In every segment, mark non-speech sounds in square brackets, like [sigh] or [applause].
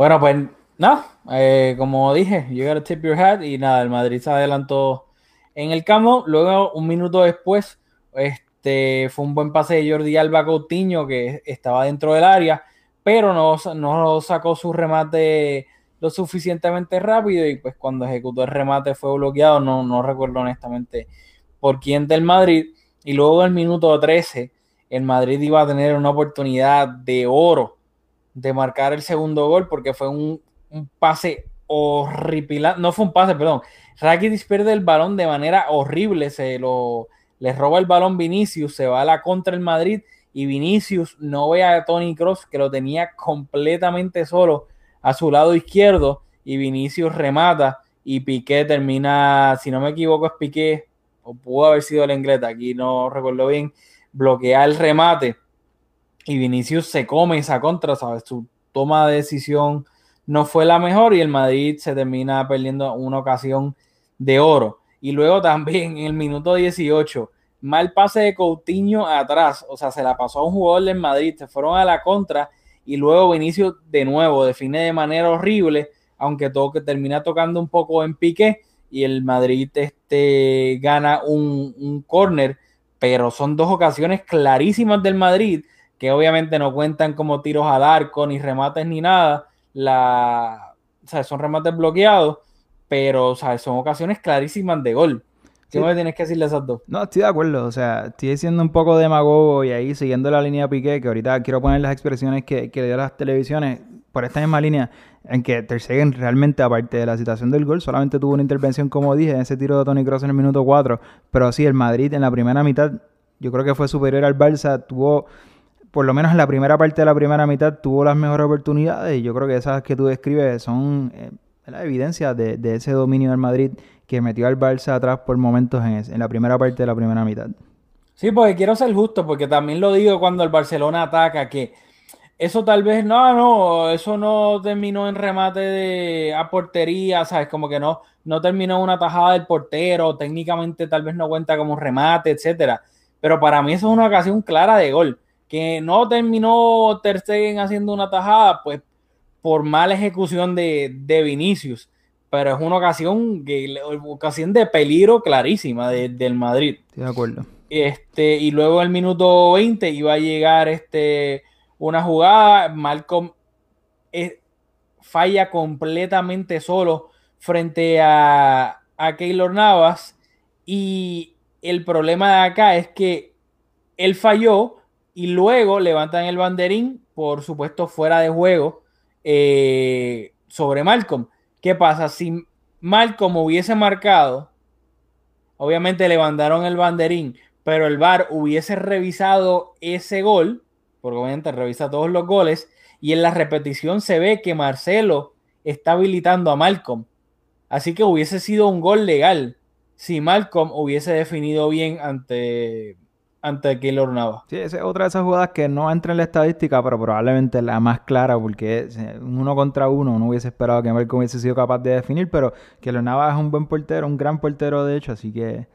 Bueno, pues no, eh, como dije, you gotta tip your hat y nada, el Madrid se adelantó en el campo. Luego, un minuto después, este, fue un buen pase de Jordi Alba Coutinho que estaba dentro del área, pero no, no sacó su remate lo suficientemente rápido y pues cuando ejecutó el remate fue bloqueado, no, no recuerdo honestamente por quién del Madrid. Y luego el minuto 13, el Madrid iba a tener una oportunidad de oro de marcar el segundo gol porque fue un, pase horrible, no fue un pase, perdón. Rakitic pierde el balón de manera horrible, se lo le roba el balón Vinicius, se va a la contra el Madrid y Vinicius no ve a Tony Cross que lo tenía completamente solo a su lado izquierdo y Vinicius remata y Piqué termina, si no me equivoco es Piqué, o pudo haber sido el inglés, aquí no recuerdo bien, bloquea el remate y Vinicius se come esa contra, ¿sabes? Su toma de decisión no fue la mejor y el Madrid se termina perdiendo una ocasión de oro. Y luego también en el minuto 18, mal pase de Coutinho atrás, o sea, se la pasó a un jugador del Madrid, se fueron a la contra y luego Vinicius de nuevo define de manera horrible, aunque todo que termina tocando un poco en pique y el Madrid este, gana un, un córner, pero son dos ocasiones clarísimas del Madrid que obviamente no cuentan como tiros al arco, ni remates, ni nada. La, o sea, son remates bloqueados, pero o sea, son ocasiones clarísimas de gol. ¿Qué me tienes que decirle esas dos? No, estoy de acuerdo. O sea, estoy siendo un poco demagogo y ahí siguiendo la línea Piqué, que ahorita quiero poner las expresiones que, que le dio a las televisiones por esta misma línea, en que Ter Stegen realmente, aparte de la situación del gol, solamente tuvo una intervención, como dije, en ese tiro de Tony Cross en el minuto 4. Pero sí, el Madrid en la primera mitad, yo creo que fue superior al Barça, tuvo por lo menos en la primera parte de la primera mitad, tuvo las mejores oportunidades y yo creo que esas que tú describes son eh, la evidencia de, ese dominio del Madrid que metió al Barça atrás por momentos en, en la primera parte de la primera mitad. Sí, porque quiero ser justo, porque también lo digo cuando el Barcelona ataca, que eso tal vez, no, no, eso no terminó en remate de, a portería, ¿sabes? Como que no, no terminó una tajada del portero, técnicamente tal vez no cuenta como remate, etcétera. Pero para mí eso es una ocasión clara de gol que no terminó Ter Stegen haciendo una tajada, pues por mala ejecución de, de Vinicius. Pero es una ocasión, que, ocasión de peligro clarísima del Madrid. de acuerdo. Este, y luego el minuto 20 iba a llegar este, una jugada. Malcolm eh, falla completamente solo frente a, a Keylor Navas. Y el problema de acá es que él falló, y luego levantan el banderín, por supuesto, fuera de juego eh, sobre Malcolm. ¿Qué pasa? Si Malcolm hubiese marcado, obviamente levantaron el banderín, pero el VAR hubiese revisado ese gol, porque obviamente revisa todos los goles, y en la repetición se ve que Marcelo está habilitando a Malcolm. Así que hubiese sido un gol legal si Malcolm hubiese definido bien ante ante Keylor Nava. Sí, esa es otra de esas jugadas que no entra en la estadística, pero probablemente la más clara, porque uno contra uno uno hubiese esperado que Malcolm hubiese sido capaz de definir, pero Keylor es un buen portero, un gran portero de hecho, así que,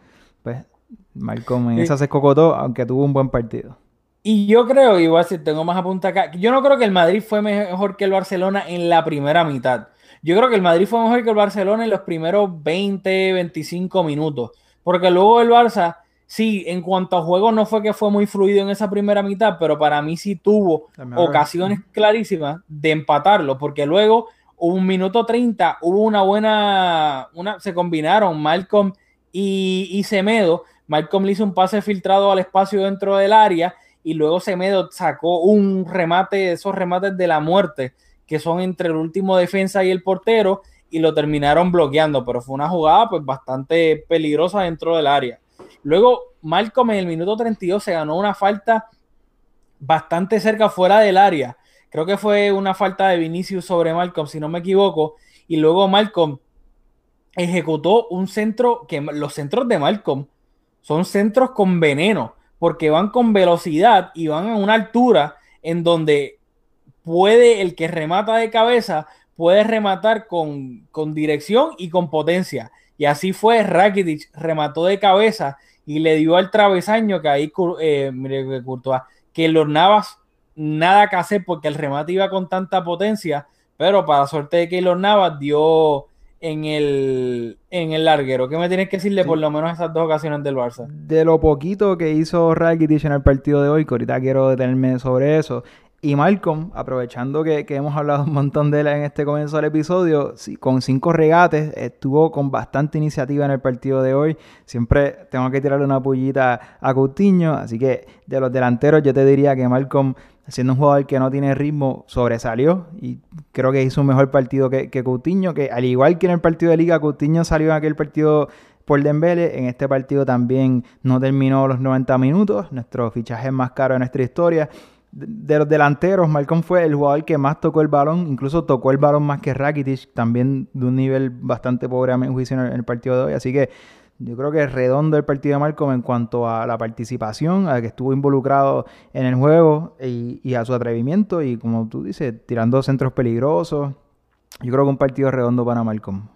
pues, Malcolm en esa se cocotó, aunque tuvo un buen partido. Y yo creo, igual si tengo más apunta acá, yo no creo que el Madrid fue mejor que el Barcelona en la primera mitad. Yo creo que el Madrid fue mejor que el Barcelona en los primeros 20, 25 minutos, porque luego el Barça sí, en cuanto a juego no fue que fue muy fluido en esa primera mitad, pero para mí sí tuvo ocasiones clarísimas de empatarlo, porque luego un minuto 30 hubo una buena, una, se combinaron Malcolm y, y Semedo. Malcolm le hizo un pase filtrado al espacio dentro del área y luego Semedo sacó un remate, esos remates de la muerte, que son entre el último defensa y el portero, y lo terminaron bloqueando, pero fue una jugada pues bastante peligrosa dentro del área. Luego, Malcolm en el minuto 32 se ganó una falta bastante cerca fuera del área. Creo que fue una falta de Vinicius sobre Malcolm, si no me equivoco. Y luego Malcolm ejecutó un centro que los centros de Malcolm son centros con veneno, porque van con velocidad y van a una altura en donde puede el que remata de cabeza puede rematar con, con dirección y con potencia. Y así fue, Rakitic remató de cabeza y le dio al travesaño que ahí, eh, que los Navas nada que hacer porque el remate iba con tanta potencia, pero para suerte de Keylor Navas dio en el, en el larguero. ¿Qué me tienes que decirle por lo menos esas dos ocasiones del Barça? De lo poquito que hizo Rakitic en el partido de hoy, que ahorita quiero detenerme sobre eso, y Malcolm, aprovechando que, hemos hablado un montón de él en este comienzo del episodio, con cinco regates, estuvo con bastante iniciativa en el partido de hoy. Siempre tengo que tirarle una pullita a Coutinho, así que de los delanteros yo te diría que Malcolm, siendo un jugador que no tiene ritmo, sobresalió y creo que hizo un mejor partido que, que Coutinho, que al igual que en el partido de liga, Coutinho salió en aquel partido por Dembele. En este partido también no terminó los 90 minutos, nuestro fichaje más caro de nuestra historia de los delanteros, Malcolm fue el jugador que más tocó el balón, incluso tocó el balón más que Rakitic, también de un nivel bastante pobre a mi juicio en el, partido de hoy. Así que yo creo que es redondo el partido de Malcolm en cuanto a la participación, a que estuvo involucrado en el juego y, a su atrevimiento y como tú dices, tirando centros peligrosos. Yo creo que un partido redondo para Malcolm.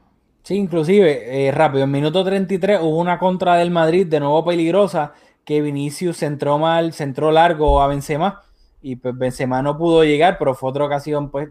Sí, inclusive, eh, rápido, en minuto 33 hubo una contra del Madrid de nuevo peligrosa que Vinicius centró mal, centró largo a Benzema y pues Benzema no pudo llegar, pero fue otra ocasión pues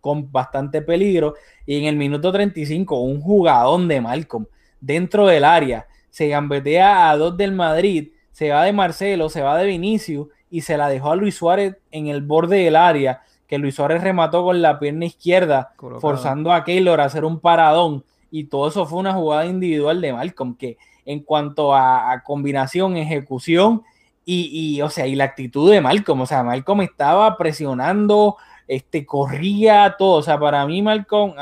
con bastante peligro. Y en el minuto 35 un jugadón de Malcolm dentro del área se gambetea a dos del Madrid, se va de Marcelo, se va de Vinicius y se la dejó a Luis Suárez en el borde del área, que Luis Suárez remató con la pierna izquierda, forzando a Keylor a hacer un paradón. Y todo eso fue una jugada individual de Malcolm que en cuanto a combinación, ejecución y, o sea, y la actitud de Malcolm, o sea, Malcolm estaba presionando, este, corría todo, o sea, para mí Malcolm,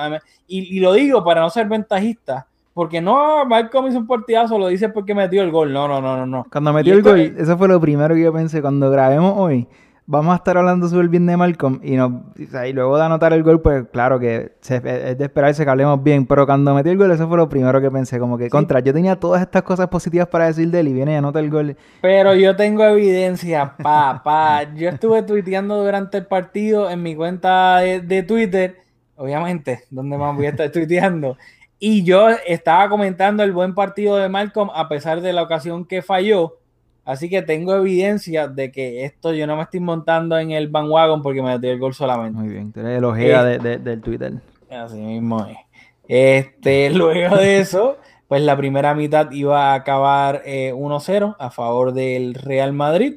y, lo digo para no ser ventajista, porque no, Malcolm hizo un partidazo, lo dice porque metió el gol, no, no, no, no, no. Cuando metió el gol, eso fue lo primero que yo pensé, cuando grabemos hoy, vamos a estar hablando súper bien de Malcolm y, no, y luego de anotar el gol, pues claro que es de esperarse que hablemos bien, pero cuando metí el gol, eso fue lo primero que pensé, como que contra, yo tenía todas estas cosas positivas para decir de él y viene y anota el gol. Pero yo tengo evidencia, pa, pa. Yo estuve tuiteando durante el partido en mi cuenta de, de Twitter, obviamente, donde más voy a estar tuiteando. Y yo estaba comentando el buen partido de Malcolm a pesar de la ocasión que falló Así que tengo evidencia de que esto yo no me estoy montando en el bandwagon porque me dio el gol solamente. Muy bien, tú eres el ojea eh, de, del Twitter. Así mismo es. Este, [laughs] luego de eso, pues la primera mitad iba a acabar 1-0 eh, a favor del Real Madrid,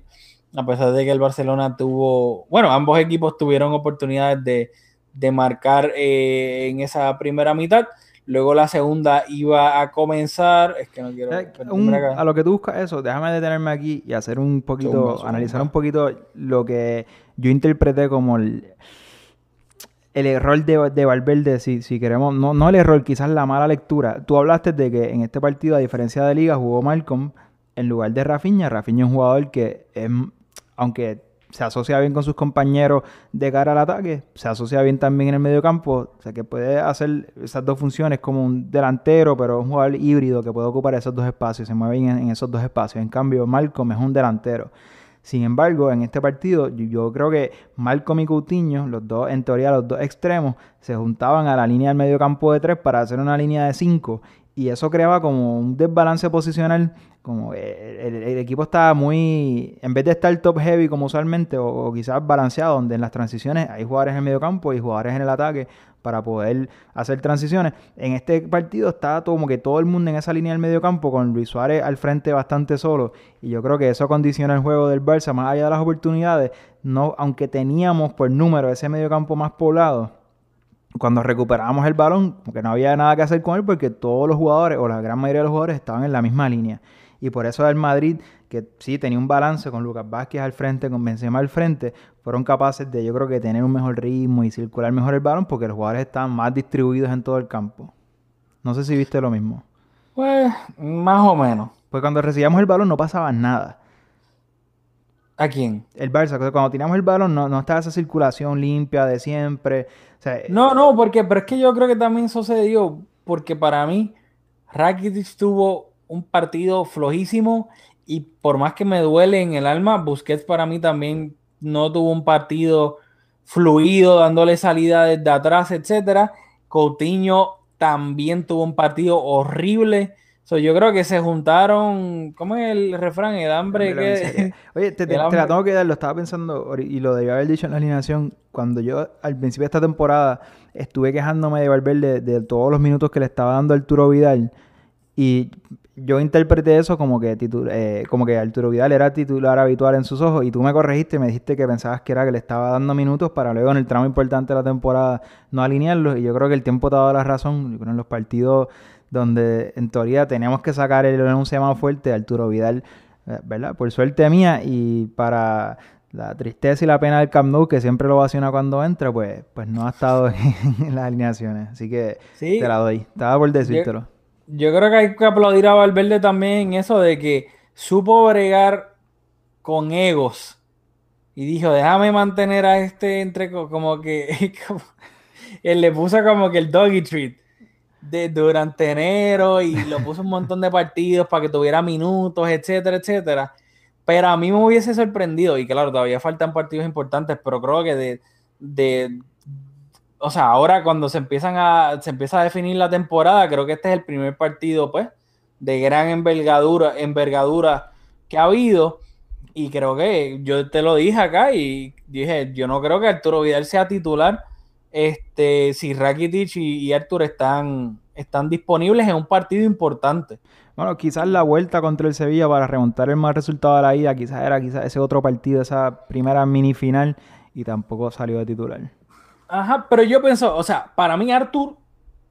a pesar de que el Barcelona tuvo, bueno, ambos equipos tuvieron oportunidades de, de marcar eh, en esa primera mitad. Luego la segunda iba a comenzar. Es que no quiero. Eh, a lo que tú buscas eso, déjame detenerme aquí y hacer un poquito, analizar un poquito lo que yo interpreté como el, el error de, de Valverde, si, si queremos, no, no el error, quizás la mala lectura. Tú hablaste de que en este partido, a diferencia de Liga, jugó Malcolm en lugar de Rafinha. Rafinha es un jugador que, es, aunque se asocia bien con sus compañeros de cara al ataque, se asocia bien también en el medio campo, o sea que puede hacer esas dos funciones como un delantero, pero un jugador híbrido que puede ocupar esos dos espacios, se mueve bien en, esos dos espacios. En cambio, Malcolm es un delantero. Sin embargo, en este partido, yo, creo que Malcolm y Coutinho, los dos, en teoría, los dos extremos, se juntaban a la línea del medio campo de tres para hacer una línea de cinco. Y eso creaba como un desbalance posicional como el, equipo estaba muy, en vez de estar top heavy como usualmente, o, quizás balanceado, donde en las transiciones hay jugadores en el medio campo y jugadores en el ataque para poder hacer transiciones. En este partido estaba como que todo el mundo en esa línea del medio campo, con Luis Suárez al frente bastante solo. Y yo creo que eso condiciona el juego del Barça, más allá de las oportunidades, no, aunque teníamos por número ese medio campo más poblado cuando recuperamos el balón, porque no había nada que hacer con él, porque todos los jugadores, o la gran mayoría de los jugadores, estaban en la misma línea. Y por eso el Madrid, que sí tenía un balance con Lucas Vázquez al frente, con Benzema al frente, fueron capaces de, yo creo que, tener un mejor ritmo y circular mejor el balón porque los jugadores estaban más distribuidos en todo el campo. No sé si viste lo mismo. Pues, más o menos. Pues cuando recibíamos el balón no pasaba nada. ¿A quién? El Barça. Cuando teníamos el balón no, no estaba esa circulación limpia de siempre. no, no, porque, pero es que yo creo que también sucedió porque para mí Rakitic tuvo un partido flojísimo y por más que me duele en el alma, Busquets para mí también no tuvo un partido fluido, dándole salida desde atrás, etcétera. Coutinho también tuvo un partido horrible. Yo creo que se juntaron, ¿cómo es el refrán? El hambre que... [laughs] Oye, te, la tengo que dar, lo estaba pensando y lo debía haber dicho en la alineación. Cuando yo al principio de esta temporada estuve quejándome de Valverde de todos los minutos que le estaba dando Arturo Vidal y yo interpreté eso como que, eh, como que Arturo Vidal era titular habitual en sus ojos y tú me corregiste y me dijiste que pensabas que era que le estaba dando minutos para luego en el tramo importante de la temporada no alinearlos y yo creo que el tiempo te ha dado la razón. en los partidos donde en teoría teníamos que sacar el anuncio más fuerte, Arturo Vidal, eh, ¿verdad? Por suerte mía y para la tristeza y la pena del Camp Nou, que siempre lo vacina cuando entra, pues, pues no ha estado [laughs] en, las alineaciones. Así que te la doy. Estaba por decírtelo yo creo que hay que aplaudir a Valverde también eso de que supo bregar con egos y dijo, déjame mantener a este entre como que [laughs] él le puso como que el doggy treat de, durante enero y [laughs] lo puso un montón de partidos para que tuviera minutos, etcétera, etcétera. Pero a mí me hubiese sorprendido, y claro, todavía faltan partidos importantes, pero creo que de, de o sea, ahora cuando se empiezan a, se empieza a definir la temporada, creo que este es el primer partido, pues, de gran envergadura, envergadura que ha habido. Y creo que yo te lo dije acá y dije, yo no creo que Arturo Vidal sea titular este, si Rakitic y, y Arturo están, están disponibles en un partido importante. Bueno, quizás la vuelta contra el Sevilla para remontar el más resultado de la ida, quizás era quizás ese otro partido, esa primera mini final, y tampoco salió de titular. Ajá, pero yo pienso, o sea, para mí Artur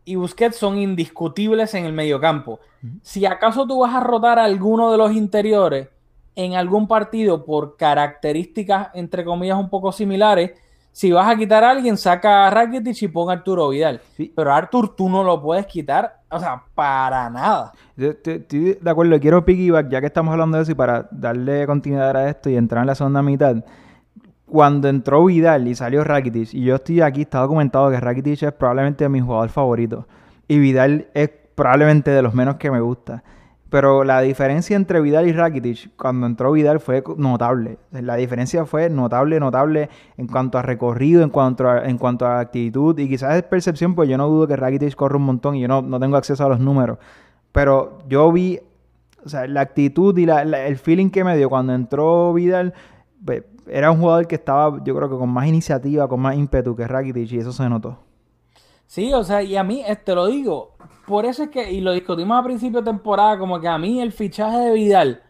y Busquets son indiscutibles en el mediocampo. Si acaso tú vas a rotar a alguno de los interiores en algún partido por características, entre comillas, un poco similares, si vas a quitar a alguien, saca a Rakitic y pon a Arturo Vidal. Pero Artur tú no lo puedes quitar, o sea, para nada. Estoy de acuerdo, quiero piggyback, ya que estamos hablando de eso y para darle continuidad a esto y entrar en la segunda mitad cuando entró Vidal y salió Rakitic, y yo estoy aquí, está documentado que Rakitic es probablemente mi jugador favorito. Y Vidal es probablemente de los menos que me gusta. Pero la diferencia entre Vidal y Rakitic, cuando entró Vidal, fue notable. La diferencia fue notable, notable en cuanto a recorrido, en cuanto a, en cuanto a actitud. Y quizás es percepción, pues yo no dudo que Rakitic corre un montón y yo no, no tengo acceso a los números. Pero yo vi, o sea, la actitud y el feeling que me dio cuando entró Vidal, pues, era un jugador que estaba, yo creo que con más iniciativa, con más ímpetu que Rakitic y eso se notó. Sí, o sea, y a mí, te lo digo, por eso es que, y lo discutimos a principio de temporada, como que a mí el fichaje de Vidal,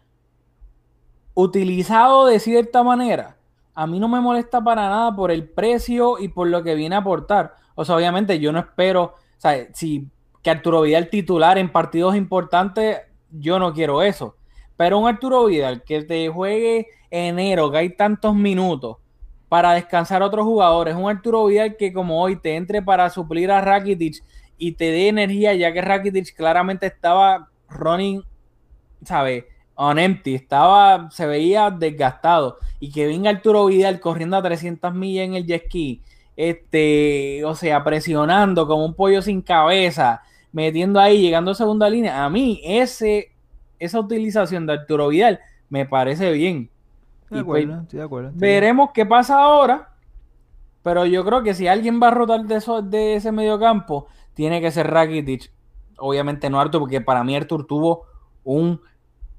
utilizado de cierta manera, a mí no me molesta para nada por el precio y por lo que viene a aportar. O sea, obviamente yo no espero, o sea, si que Arturo Vidal titular en partidos importantes, yo no quiero eso. Pero un Arturo Vidal que te juegue enero, que hay tantos minutos para descansar a otros jugadores, un Arturo Vidal que como hoy te entre para suplir a Rakitic y te dé energía, ya que Rakitic claramente estaba running, ¿sabes? On empty, estaba, se veía desgastado. Y que venga Arturo Vidal corriendo a 300 millas en el jet ski, este, o sea, presionando como un pollo sin cabeza, metiendo ahí, llegando a segunda línea. A mí, ese, esa utilización de Arturo Vidal me parece bien. De pues, acuerdo, de acuerdo. Veremos qué pasa ahora. Pero yo creo que si alguien va a rotar de, eso, de ese mediocampo, tiene que ser Rakitic. Obviamente no Artur, porque para mí Artur tuvo un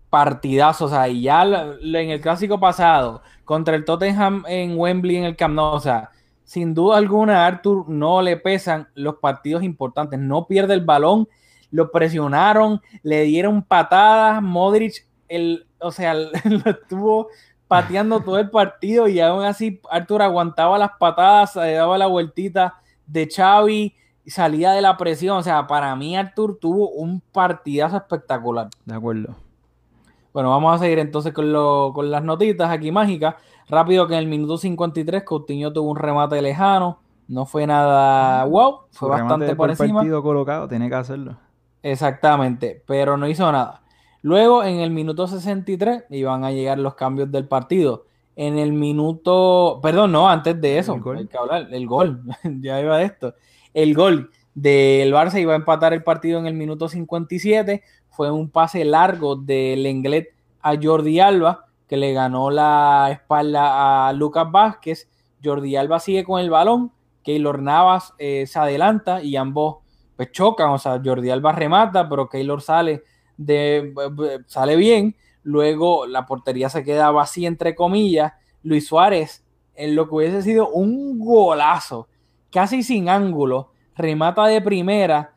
partidazo. O sea, y ya en el clásico pasado, contra el Tottenham en Wembley en el Camp Nou, o sea, sin duda alguna a Artur no le pesan los partidos importantes. No pierde el balón, lo presionaron, le dieron patadas. Modric, el, o sea, [laughs] lo estuvo pateando todo el partido y aún así Arthur aguantaba las patadas, se daba la vueltita de Xavi y salía de la presión. O sea, para mí Arthur tuvo un partidazo espectacular. De acuerdo. Bueno, vamos a seguir entonces con, con las notitas aquí mágicas. Rápido que en el minuto 53 Coutinho tuvo un remate lejano. No fue nada wow, fue bastante por, encima. partido colocado, tiene que hacerlo. Exactamente, pero no hizo nada. Luego, en el minuto 63, iban a llegar los cambios del partido. En el minuto, perdón, no, antes de eso, el gol, hay que hablar, el gol, [laughs] ya iba de esto. El gol del Barça iba a empatar el partido en el minuto 57. Fue un pase largo del Lenglet a Jordi Alba, que le ganó la espalda a Lucas Vázquez. Jordi Alba sigue con el balón, Keylor Navas eh, se adelanta y ambos pues chocan. O sea, Jordi Alba remata, pero Keylor sale de, sale bien, luego la portería se queda vacía entre comillas, Luis Suárez en lo que hubiese sido un golazo, casi sin ángulo, remata de primera,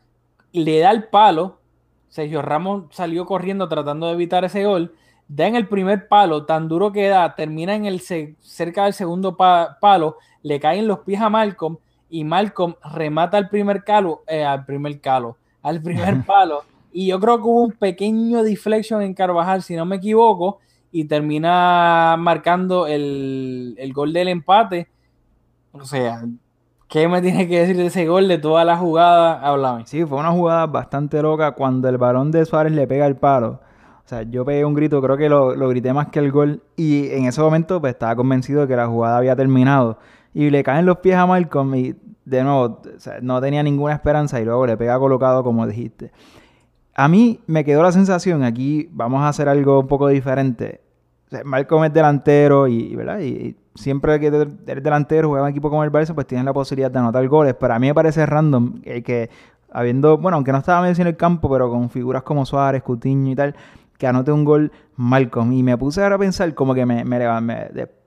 le da el palo, Sergio Ramos salió corriendo tratando de evitar ese gol, da en el primer palo, tan duro que da, termina en el cerca del segundo palo, le caen los pies a Malcolm y Malcolm remata el primer calo, eh, al primer calo, al primer [laughs] palo. Y yo creo que hubo un pequeño deflection en Carvajal, si no me equivoco, y termina marcando el, el gol del empate. O sea, ¿Qué me tiene que decir de ese gol, de toda la jugada? Háblame. Sí, fue una jugada bastante loca cuando el balón de Suárez le pega el palo. O sea, yo pegué un grito, creo que lo, lo, grité más que el gol. Y en ese momento pues, estaba convencido de que la jugada había terminado. Y le caen los pies a Malcolm y de nuevo, no tenía ninguna esperanza y luego le pega colocado como dijiste. A mí me quedó la sensación, aquí vamos a hacer algo un poco diferente. Malcolm es delantero y, ¿verdad? y siempre que eres delantero, juega un equipo como el Barça, pues tienes la posibilidad de anotar goles. Pero a mí me parece random que habiendo, bueno, aunque no estaba medio en el campo, pero con figuras como Suárez, Cutiño y tal, que anote un gol Malcolm. Y me puse ahora a pensar, como que me, me,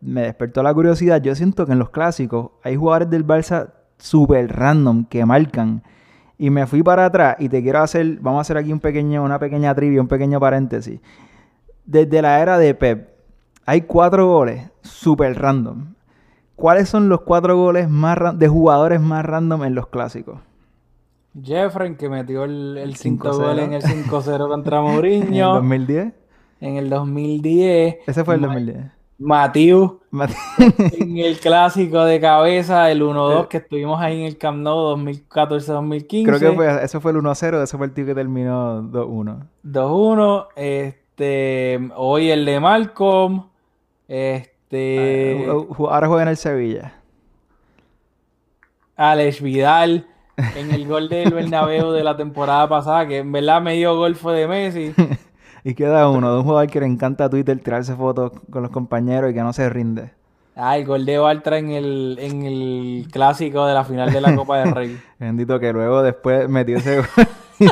me, despertó la curiosidad. Yo siento que en los clásicos hay jugadores del Barça súper random que marcan. Y me fui para atrás y te quiero hacer, vamos a hacer aquí un pequeño, una pequeña trivia, un pequeño paréntesis. Desde la era de Pep, hay cuatro goles súper random. ¿Cuáles son los cuatro goles más de jugadores más random en los clásicos? Jeffrey, que metió el, el 5 gol en el [laughs] 5-0 contra Mourinho. ¿En el 2010? En el 2010. Ese fue el 2010. Matiu. [laughs] en el clásico de cabeza, el 1-2 eh. que estuvimos ahí en el Camp Nou 2014-2015. Creo que fue, ese fue el 1-0, ese fue el tío que terminó 2-1. 2-1. Este, hoy el de Malcolm. Este. Ahora juega en el Sevilla. Alex Vidal en el gol del Bernabéu de la temporada pasada, que en verdad medio gol fue de Messi. [laughs] y queda uno de un jugador que le encanta a Twitter tirarse fotos con los compañeros y que no se rinde. Ah, el gol de Bartra en el, en el clásico de la final de la Copa del Rey. [laughs] Bendito que luego después metió ese gol. [laughs]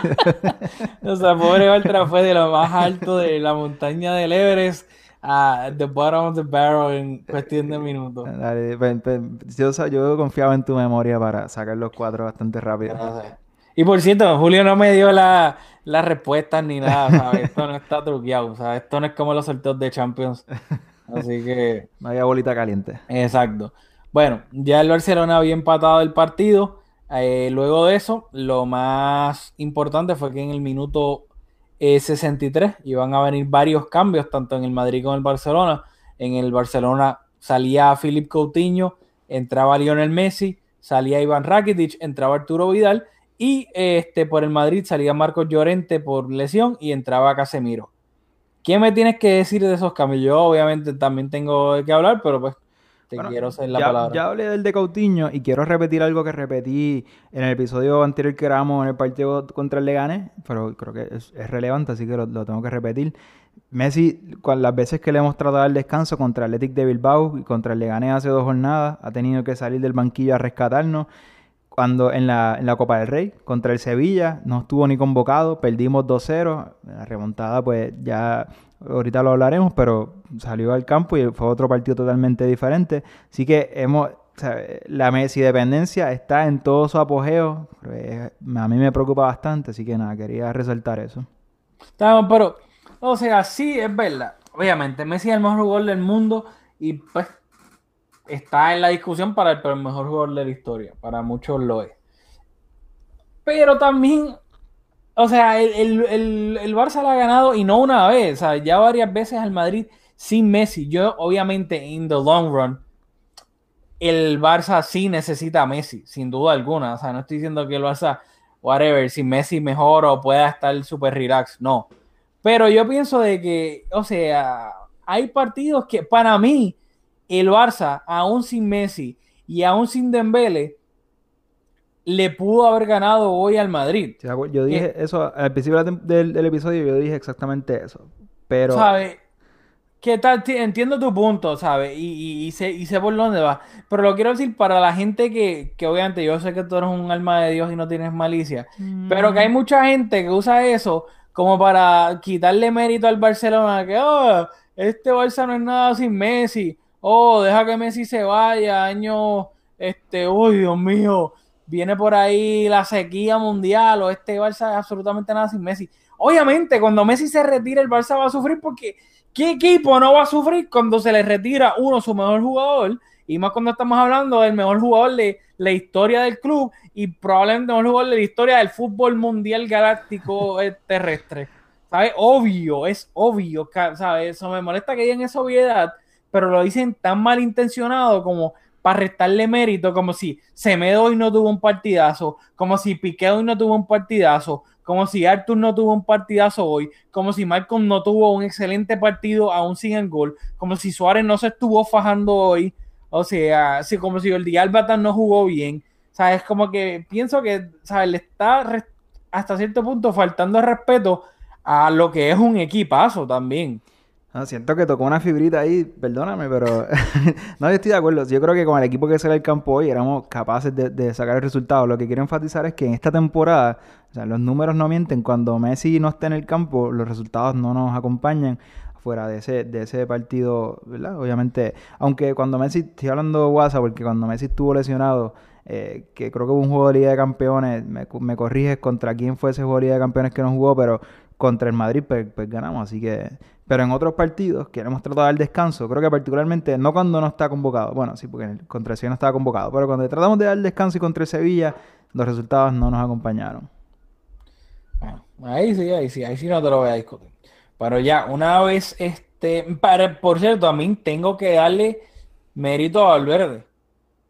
o sea, pobre Bartra fue de lo más alto de la montaña del Everest a the bottom of the barrel en cuestión de minutos. yo, yo confiaba en tu memoria para sacar los cuatro bastante rápido. Y por cierto, Julio no me dio las la respuestas ni nada, ¿sabes? Esto no está truqueado, ¿sabes? Esto no es como los sorteos de Champions. Así que... [laughs] No había bolita caliente. Exacto. Bueno, ya el Barcelona había empatado el partido. Eh, luego de eso, lo más importante fue que en el minuto 63 eh, iban a venir varios cambios, tanto en el Madrid como en el Barcelona. En el Barcelona salía Philip Coutinho, entraba Lionel Messi, salía Iván Rakitic, entraba Arturo Vidal y este, por el Madrid salía Marcos Llorente por lesión y entraba Casemiro. ¿Qué me tienes que decir de esos cambios? Yo obviamente también tengo que hablar, pero pues te quiero hacer la ya, palabra. Ya hablé del de Coutinho y quiero repetir algo que repetí en el episodio anterior que grabamos en el partido contra el Leganes, pero creo que es, relevante, así que lo, tengo que repetir. Messi, con las veces que le hemos tratado el descanso contra el Athletic de Bilbao y contra el Leganés hace dos jornadas, ha tenido que salir del banquillo a rescatarnos cuando en la, en la Copa del Rey contra el Sevilla no estuvo ni convocado, perdimos 2-0, la remontada pues ya ahorita lo hablaremos, pero salió al campo y fue otro partido totalmente diferente, así que hemos la Messi dependencia está en todo su apogeo, a mí me preocupa bastante, así que nada, quería resaltar eso. pero, o sea, sí es verdad, obviamente Messi es el mejor jugador del mundo y pues está en la discusión para el, mejor jugador de la historia. Para muchos lo es. Pero también, o sea, el, el, Barça la ha ganado y no una vez, ya varias veces al Madrid sin Messi. Yo, obviamente, in the long run, el Barça sí necesita a Messi, sin duda alguna. O sea, no estoy diciendo que el Barça, whatever, si Messi mejor o pueda estar súper relax, no. Pero yo pienso de que, o sea, hay partidos que para mí el Barça, aún sin Messi y aún sin Dembele, le pudo haber ganado hoy al Madrid. Yo dije eso al principio del, episodio, yo dije exactamente eso. Pero. ¿Sabes? ¿Qué tal? Entiendo tu punto, ¿sabes? Y, y, sé, por dónde va. Pero lo quiero decir para la gente que, que obviamente yo sé que tú eres un alma de Dios y no tienes malicia. Pero que hay mm. mucha gente que usa eso como para quitarle mérito al Barcelona, que oh, este Barça no es nada sin Messi, oh, deja que Messi se vaya, año, este, uy, Dios mío, viene por ahí la sequía mundial, o este Barça es absolutamente nada sin Messi. Obviamente, cuando Messi se retire, el Barça va a sufrir porque ¿qué equipo no va a sufrir cuando se le retira uno, su mejor jugador? Y más cuando estamos hablando del mejor jugador de la historia del club y probablemente el mejor jugador de la historia del fútbol mundial galáctico [laughs] eh, terrestre. ¿Sabes? Obvio, es obvio, ¿sabes? Eso me molesta que digan esa obviedad, pero lo dicen tan malintencionado como para restarle mérito, como si Semedo hoy no tuvo un partidazo, como si Piqué hoy no tuvo un partidazo, como si Arthur no tuvo un partidazo hoy, como si Malcolm no tuvo un excelente partido aún sin el gol, como si Suárez no se estuvo fajando hoy, o sea, así como si el Dialbatan no jugó bien. O sea, es como que pienso que, ¿sabes? Le está hasta cierto punto faltando respeto a lo que es un equipazo también. No, siento que tocó una fibrita ahí, perdóname, pero [laughs] no, yo estoy de acuerdo. Yo creo que con el equipo que sale el campo hoy éramos capaces de, de, sacar el resultado. Lo que quiero enfatizar es que en esta temporada, o sea, los números no mienten. Cuando Messi no está en el campo, los resultados no nos acompañan fuera de ese, de ese partido, ¿verdad? Obviamente, aunque cuando Messi, estoy hablando de WhatsApp, porque cuando Messi estuvo lesionado, eh, que creo que hubo un juego de Liga de Campeones, me, me, corriges contra quién fue ese juego de Liga de Campeones que no jugó, pero contra el Madrid pues, pues, ganamos, así que... Pero en otros partidos que hemos tratado de dar descanso, creo que particularmente, no cuando no está convocado, bueno, sí, porque contra el Sevilla no estaba convocado, pero cuando tratamos de dar descanso y contra el Sevilla, los resultados no nos acompañaron. Ahí sí, ahí sí, ahí sí no te lo voy a discutir. Pero ya, una vez, este, para, por cierto, a mí tengo que darle mérito a Valverde,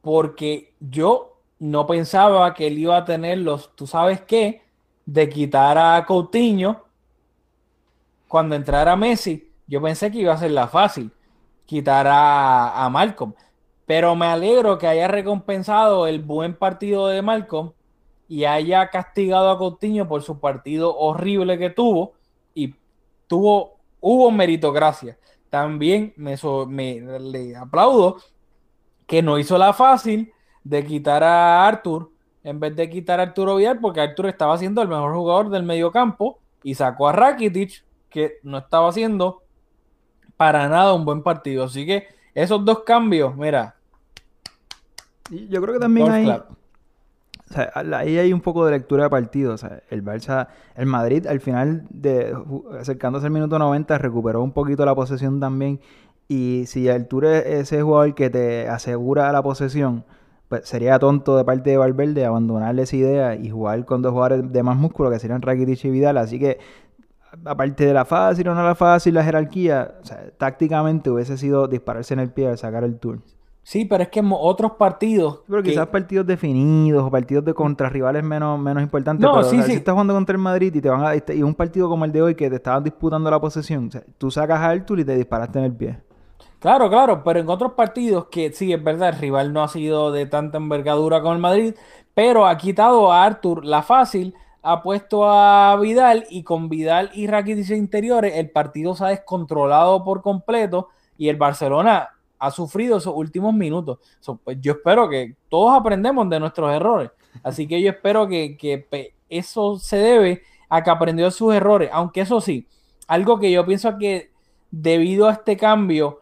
porque yo no pensaba que él iba a tener los, tú sabes qué, de quitar a Coutinho cuando entrara Messi. Yo pensé que iba a ser la fácil, quitar a, a Malcolm. Pero me alegro que haya recompensado el buen partido de Malcolm y haya castigado a Coutinho por su partido horrible que tuvo y tuvo, hubo meritocracia. También me, me le aplaudo que no hizo la fácil de quitar a Arthur en vez de quitar a Arturo Vidal, porque Arthur estaba siendo el mejor jugador del medio campo y sacó a Rakitic, que no estaba haciendo para nada un buen partido. Así que esos dos cambios, mira. Yo creo que también hay, ahí hay un poco de lectura de partido. O sea, el Barça, el Madrid al final, de acercándose al minuto 90, recuperó un poquito la posesión también. Y si Arturo es ese jugador que te asegura la posesión, pues sería tonto de parte de Valverde abandonarle esa idea y jugar con dos jugadores de más músculo que serían Rakitic y Vidal. Así que, aparte de la fácil o no la fácil, la jerarquía, tácticamente hubiese sido dispararse en el pie al sacar el tour. Sí, pero es que otros partidos. Pero quizás partidos definidos o partidos de contra rivales menos, menos importantes. No, sí, sí. Si estás jugando contra el Madrid y te van a. Y un partido como el de hoy que te estaban disputando la posesión, tú sacas a Artur y te disparaste en el pie. Claro, claro, pero en otros partidos que sí, es verdad, el rival no ha sido de tanta envergadura con el Madrid, pero ha quitado a Artur la fácil, ha puesto a Vidal y con Vidal y Rakitic interiores el partido se ha descontrolado por completo y el Barcelona ha sufrido esos últimos minutos. pues yo espero que todos aprendemos de nuestros errores. Así que yo espero que, eso se debe a que aprendió sus errores. Aunque eso sí, algo que yo pienso que debido a este cambio,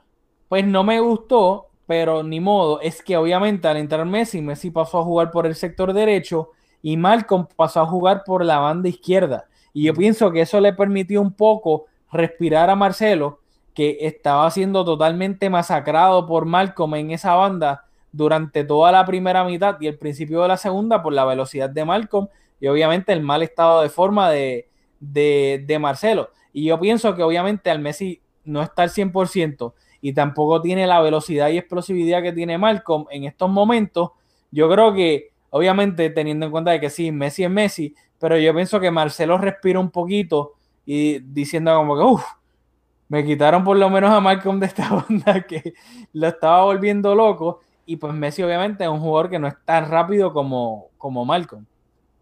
pues no me gustó, pero ni modo, es que obviamente al entrar Messi, Messi pasó a jugar por el sector derecho y Malcolm pasó a jugar por la banda izquierda. Y yo pienso que eso le permitió un poco respirar a Marcelo que estaba siendo totalmente masacrado por Malcolm en esa banda durante toda la primera mitad y el principio de la segunda por la velocidad de Malcolm y obviamente el mal estado de forma de, de, Marcelo. Y yo pienso que obviamente al Messi no está al 100% y tampoco tiene la velocidad y explosividad que tiene Malcolm en estos momentos. Yo creo que, obviamente, teniendo en cuenta de que sí, Messi es Messi, pero yo pienso que Marcelo respira un poquito y diciendo como que, uff, me quitaron por lo menos a Malcolm de esta [laughs] banda que lo estaba volviendo loco. Y pues Messi obviamente es un jugador que no es tan rápido como, como Malcolm.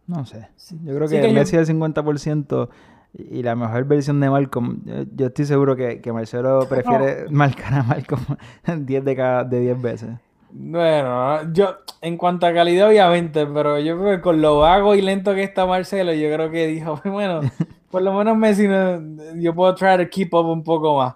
No sé. Yo creo que, Messi es el 50% y la mejor versión de Malcolm. Yo, estoy seguro que, Marcelo [laughs] prefiere [laughs] marcar a Malcolm 10 de cada de 10 veces. Bueno, yo en cuanto a calidad obviamente, pero yo creo que con lo vago y lento que está Marcelo, yo creo que dijo, [laughs] bueno, por lo menos Messi, yo puedo try to keep up un poco más.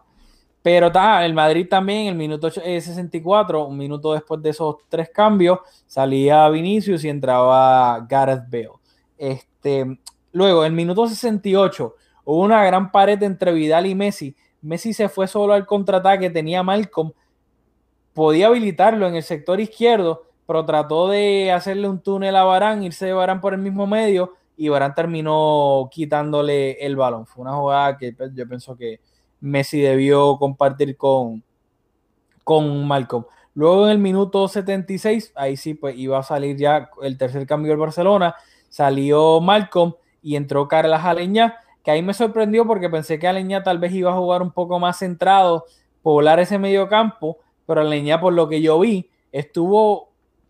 Pero está, el Madrid también, el minuto 64, eh, un minuto después de esos tres cambios, salía Vinicius y entraba Gareth Bale. Este, luego, el minuto 68, hubo una gran pared entre Vidal y Messi. Messi se fue solo al contraataque, tenía Malcolm, podía habilitarlo en el sector izquierdo, pero trató de hacerle un túnel a Barán, irse de Barán por el mismo medio y Barán terminó quitándole el balón. Fue una jugada que yo pienso que Messi debió compartir con, con Malcolm. Luego en el minuto 76, ahí sí, pues iba a salir ya el tercer cambio del Barcelona. Salió Malcolm y entró Carlas Aleñá, que ahí me sorprendió porque pensé que Aleñá tal vez iba a jugar un poco más centrado, poblar ese medio campo, pero Aleñá, por lo que yo vi, estuvo,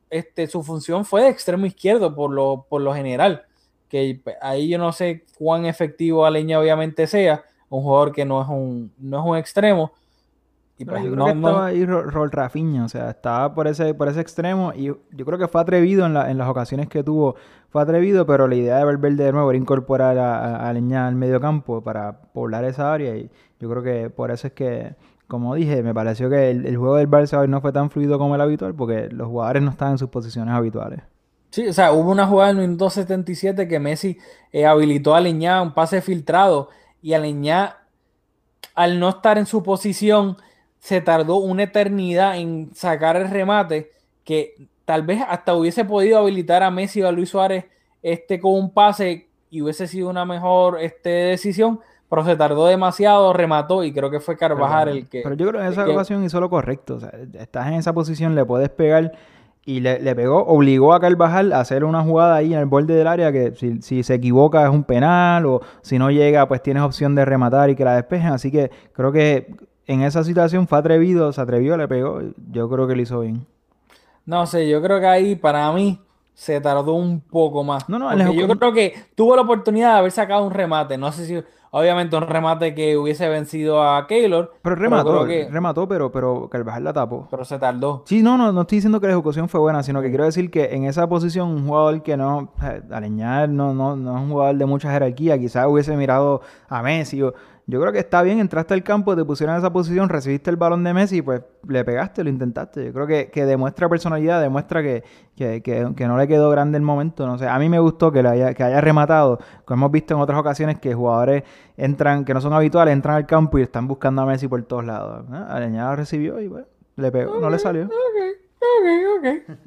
este, su función fue de extremo izquierdo por lo, por lo general. Que ahí yo no sé cuán efectivo Aleñá obviamente sea, un jugador que no es un, no es un extremo. Y pues, yo creo que estaba ahí Rol Rafinha, o sea, estaba por ese, por ese extremo y yo creo que fue atrevido en, la, en las ocasiones que tuvo, fue atrevido, pero la idea de Valverde de nuevo era incorporar a, a, Leña al medio campo para poblar esa área y yo creo que por eso es que, como dije, me pareció que el, juego del Barça hoy no fue tan fluido como el habitual porque los jugadores no estaban en sus posiciones habituales. Sí, o sea, hubo una jugada en el minuto 77 que Messi eh, habilitó a Leñá un pase filtrado y Aleñá, al no estar en su posición, se tardó una eternidad en sacar el remate que tal vez hasta hubiese podido habilitar a Messi o a Luis Suárez este, con un pase y hubiese sido una mejor este, decisión, pero se tardó demasiado, remató y creo que fue Carvajal el que... Pero yo creo que en esa ocasión hizo lo correcto, o sea, estás en esa posición, le puedes pegar y le, pegó, obligó a Carvajal a hacer una jugada ahí en el borde del área que si, se equivoca es un penal o si no llega pues tienes opción de rematar y que la despejen. Así que creo que en esa situación fue atrevido, se atrevió, le pegó. Yo creo que lo hizo bien. No sé, yo creo que ahí para mí se tardó un poco más. No, no, yo creo que tuvo la oportunidad de haber sacado un remate. No sé si Obviamente un remate que hubiese vencido a Keylor. Pero remató, remató, pero, pero Carvajal la tapó. Pero se tardó. Sí, no, no, no estoy diciendo que la ejecución fue buena, sino que quiero decir que en esa posición un jugador que no, Aleñar no, no, no es un jugador de mucha jerarquía, quizás hubiese mirado a Messi o yo creo que está bien, entraste al campo, te pusieron en esa posición, recibiste el balón de Messi pues le pegaste, lo intentaste. Yo creo que, que demuestra personalidad, demuestra que, que, que, no le quedó grande el momento. No sé, a mí me gustó que, haya, que haya rematado, como hemos visto en otras ocasiones que jugadores entran, que no son habituales, entran al campo y están buscando a Messi por todos lados. ¿no? recibió y pues le pegó, no le salió. Ok, ok, ok.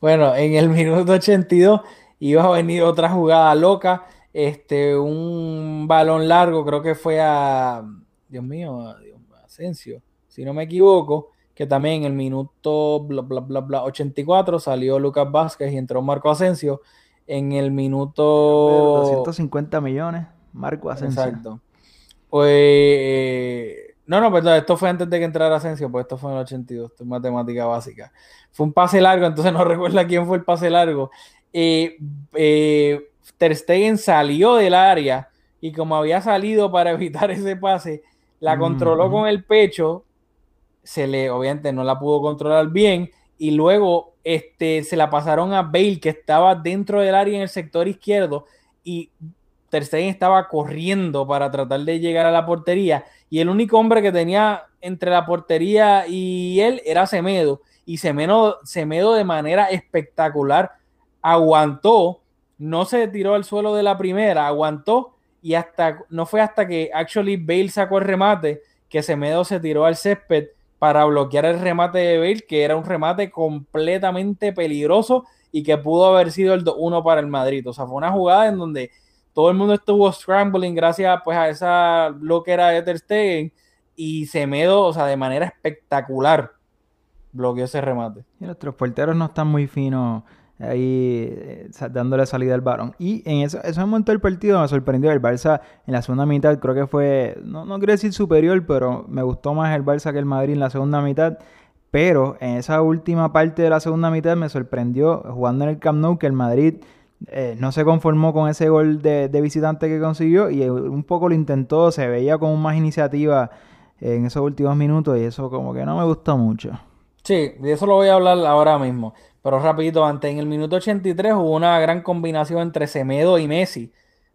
bueno, en el minuto 82 iba a venir otra jugada loca este, un balón largo, creo que fue a, Dios mío, a, Asensio, si no me equivoco, que también en el minuto bla, bla, bla, bla, 84 salió Lucas Vázquez y entró Marco Asensio. En el minuto... 250 millones, Marco Asensio. Exacto. Pues... No, no, perdón, esto fue antes de que entrara Asensio, pues esto fue en el 82, esto es matemática básica. Fue un pase largo, entonces no [laughs] recuerda quién fue el pase largo. Eh, eh, Ter Stegen salió del área y como había salido para [laughs] evitar ese pase, la controló con el pecho, se le obviamente no la pudo controlar bien. Y luego este, se la pasaron a Bale que estaba dentro del área en el sector izquierdo. Y Ter Stegen estaba corriendo para tratar de llegar a la portería. Y el único hombre que tenía entre la portería y él era Semedo. Y Semedo, Semedo de manera espectacular aguantó no se tiró al suelo de la primera, aguantó y hasta no fue hasta que actually Bale sacó el remate que Semedo se tiró al césped para bloquear el remate de Bale, que era un remate completamente peligroso y que pudo haber sido el 2-1 para el Madrid. O sea, fue una jugada en donde todo el mundo estuvo scrambling gracias pues, a esa bloquera de Ter Stegen y Semedo, o sea, de manera espectacular bloqueó ese remate. Y nuestros porteros no están muy finos ahí eh, dándole salida al varón. Y en ese, momento del partido me sorprendió el Barça en la segunda mitad, creo que fue, no, no quiero decir superior, pero me gustó más el Barça que el Madrid en la segunda mitad. Pero en esa última parte de la segunda mitad me sorprendió jugando en el Camp Nou que el Madrid eh, no se conformó con ese gol de, de, visitante que consiguió y un poco lo intentó, se veía con más iniciativa en esos últimos minutos y eso como que no me gustó mucho. Sí, de eso lo voy a hablar ahora mismo. Pero rapidito, antes en el minuto 83 hubo una gran combinación entre Semedo y Messi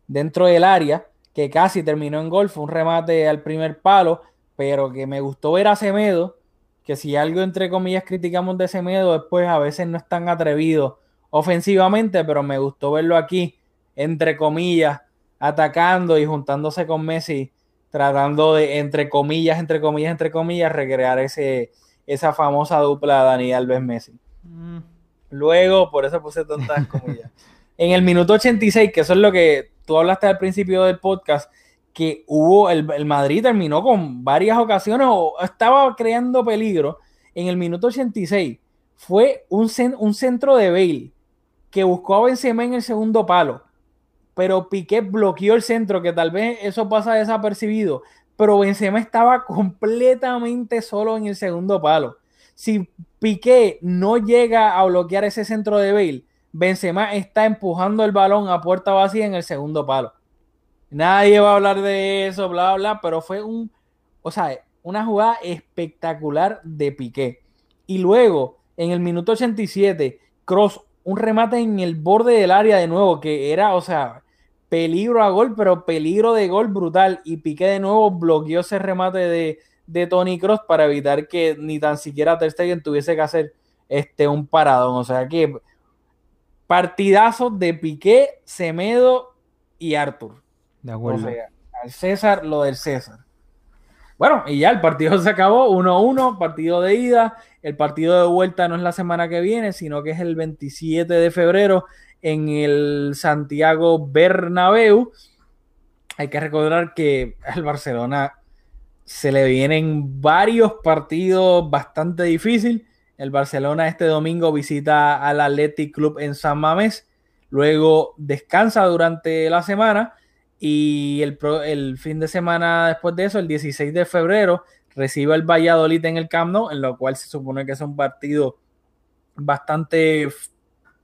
dentro del área, que casi terminó en gol, fue un remate al primer palo, pero que me gustó ver a Semedo, que si algo entre comillas criticamos de Semedo, después a veces no es tan atrevido ofensivamente, pero me gustó verlo aquí, entre comillas, atacando y juntándose con Messi, tratando de, entre comillas, entre comillas, entre comillas, recrear ese, esa famosa dupla Dani Alves Messi. Mm. Luego, por eso puse tantas comillas. en el minuto 86, que eso es lo que tú hablaste al principio del podcast, que hubo, el, Madrid terminó con varias ocasiones o estaba creando peligro. En el minuto 86 fue un, un centro de Bale que buscó a Benzema en el segundo palo, pero Piqué bloqueó el centro, que tal vez eso pasa desapercibido, pero Benzema estaba completamente solo en el segundo palo. Si Piqué no llega a bloquear ese centro de Bale, Benzema está empujando el balón a puerta vacía en el segundo palo. Nadie va a hablar de eso, bla, bla, pero fue un, o sea, una jugada espectacular de Piqué. Y luego, en el minuto 87, Cross, un remate en el borde del área de nuevo, que era, o sea, peligro a gol, pero peligro de gol brutal. Y Piqué de nuevo bloqueó ese remate de, de Tony Cross para evitar que ni tan siquiera Ter Stegen tuviese que hacer este, un paradón. O sea que partidazos de Piqué, Semedo y Arthur. De acuerdo. al César lo del César. Bueno, y ya el partido se acabó, 1-1, partido de ida. El partido de vuelta no es la semana que viene, sino que es el 27 de febrero en el Santiago Bernabéu. Hay que recordar que al Barcelona se le vienen varios partidos bastante difíciles. El Barcelona este domingo visita al Athletic Club en San Mamés. Luego descansa durante la semana y el, el, fin de semana después de eso, el 16 de febrero, recibe el Valladolid en el Camp Nou, en lo cual se supone que es un partido bastante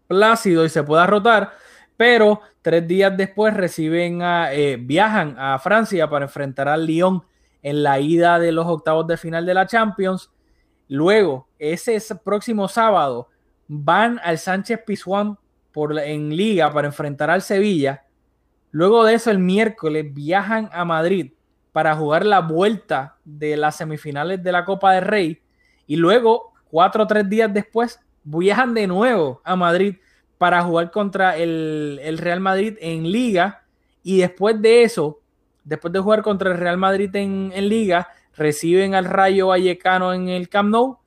plácido y se pueda rotar, pero tres días después reciben eh, viajan a Francia para enfrentar al Lyon en la ida de los octavos de final de la Champions. Luego, ese próximo sábado, van al Sánchez Pizjuán por, en liga para enfrentar al Sevilla. Luego de eso, el miércoles viajan a Madrid para jugar la vuelta de las semifinales de la Copa del Rey. Y luego, cuatro o tres días después, viajan de nuevo a Madrid para jugar contra el, Real Madrid en liga y después de eso, después de jugar contra el Real Madrid en, liga, reciben al Rayo Vallecano en el Camp Nou.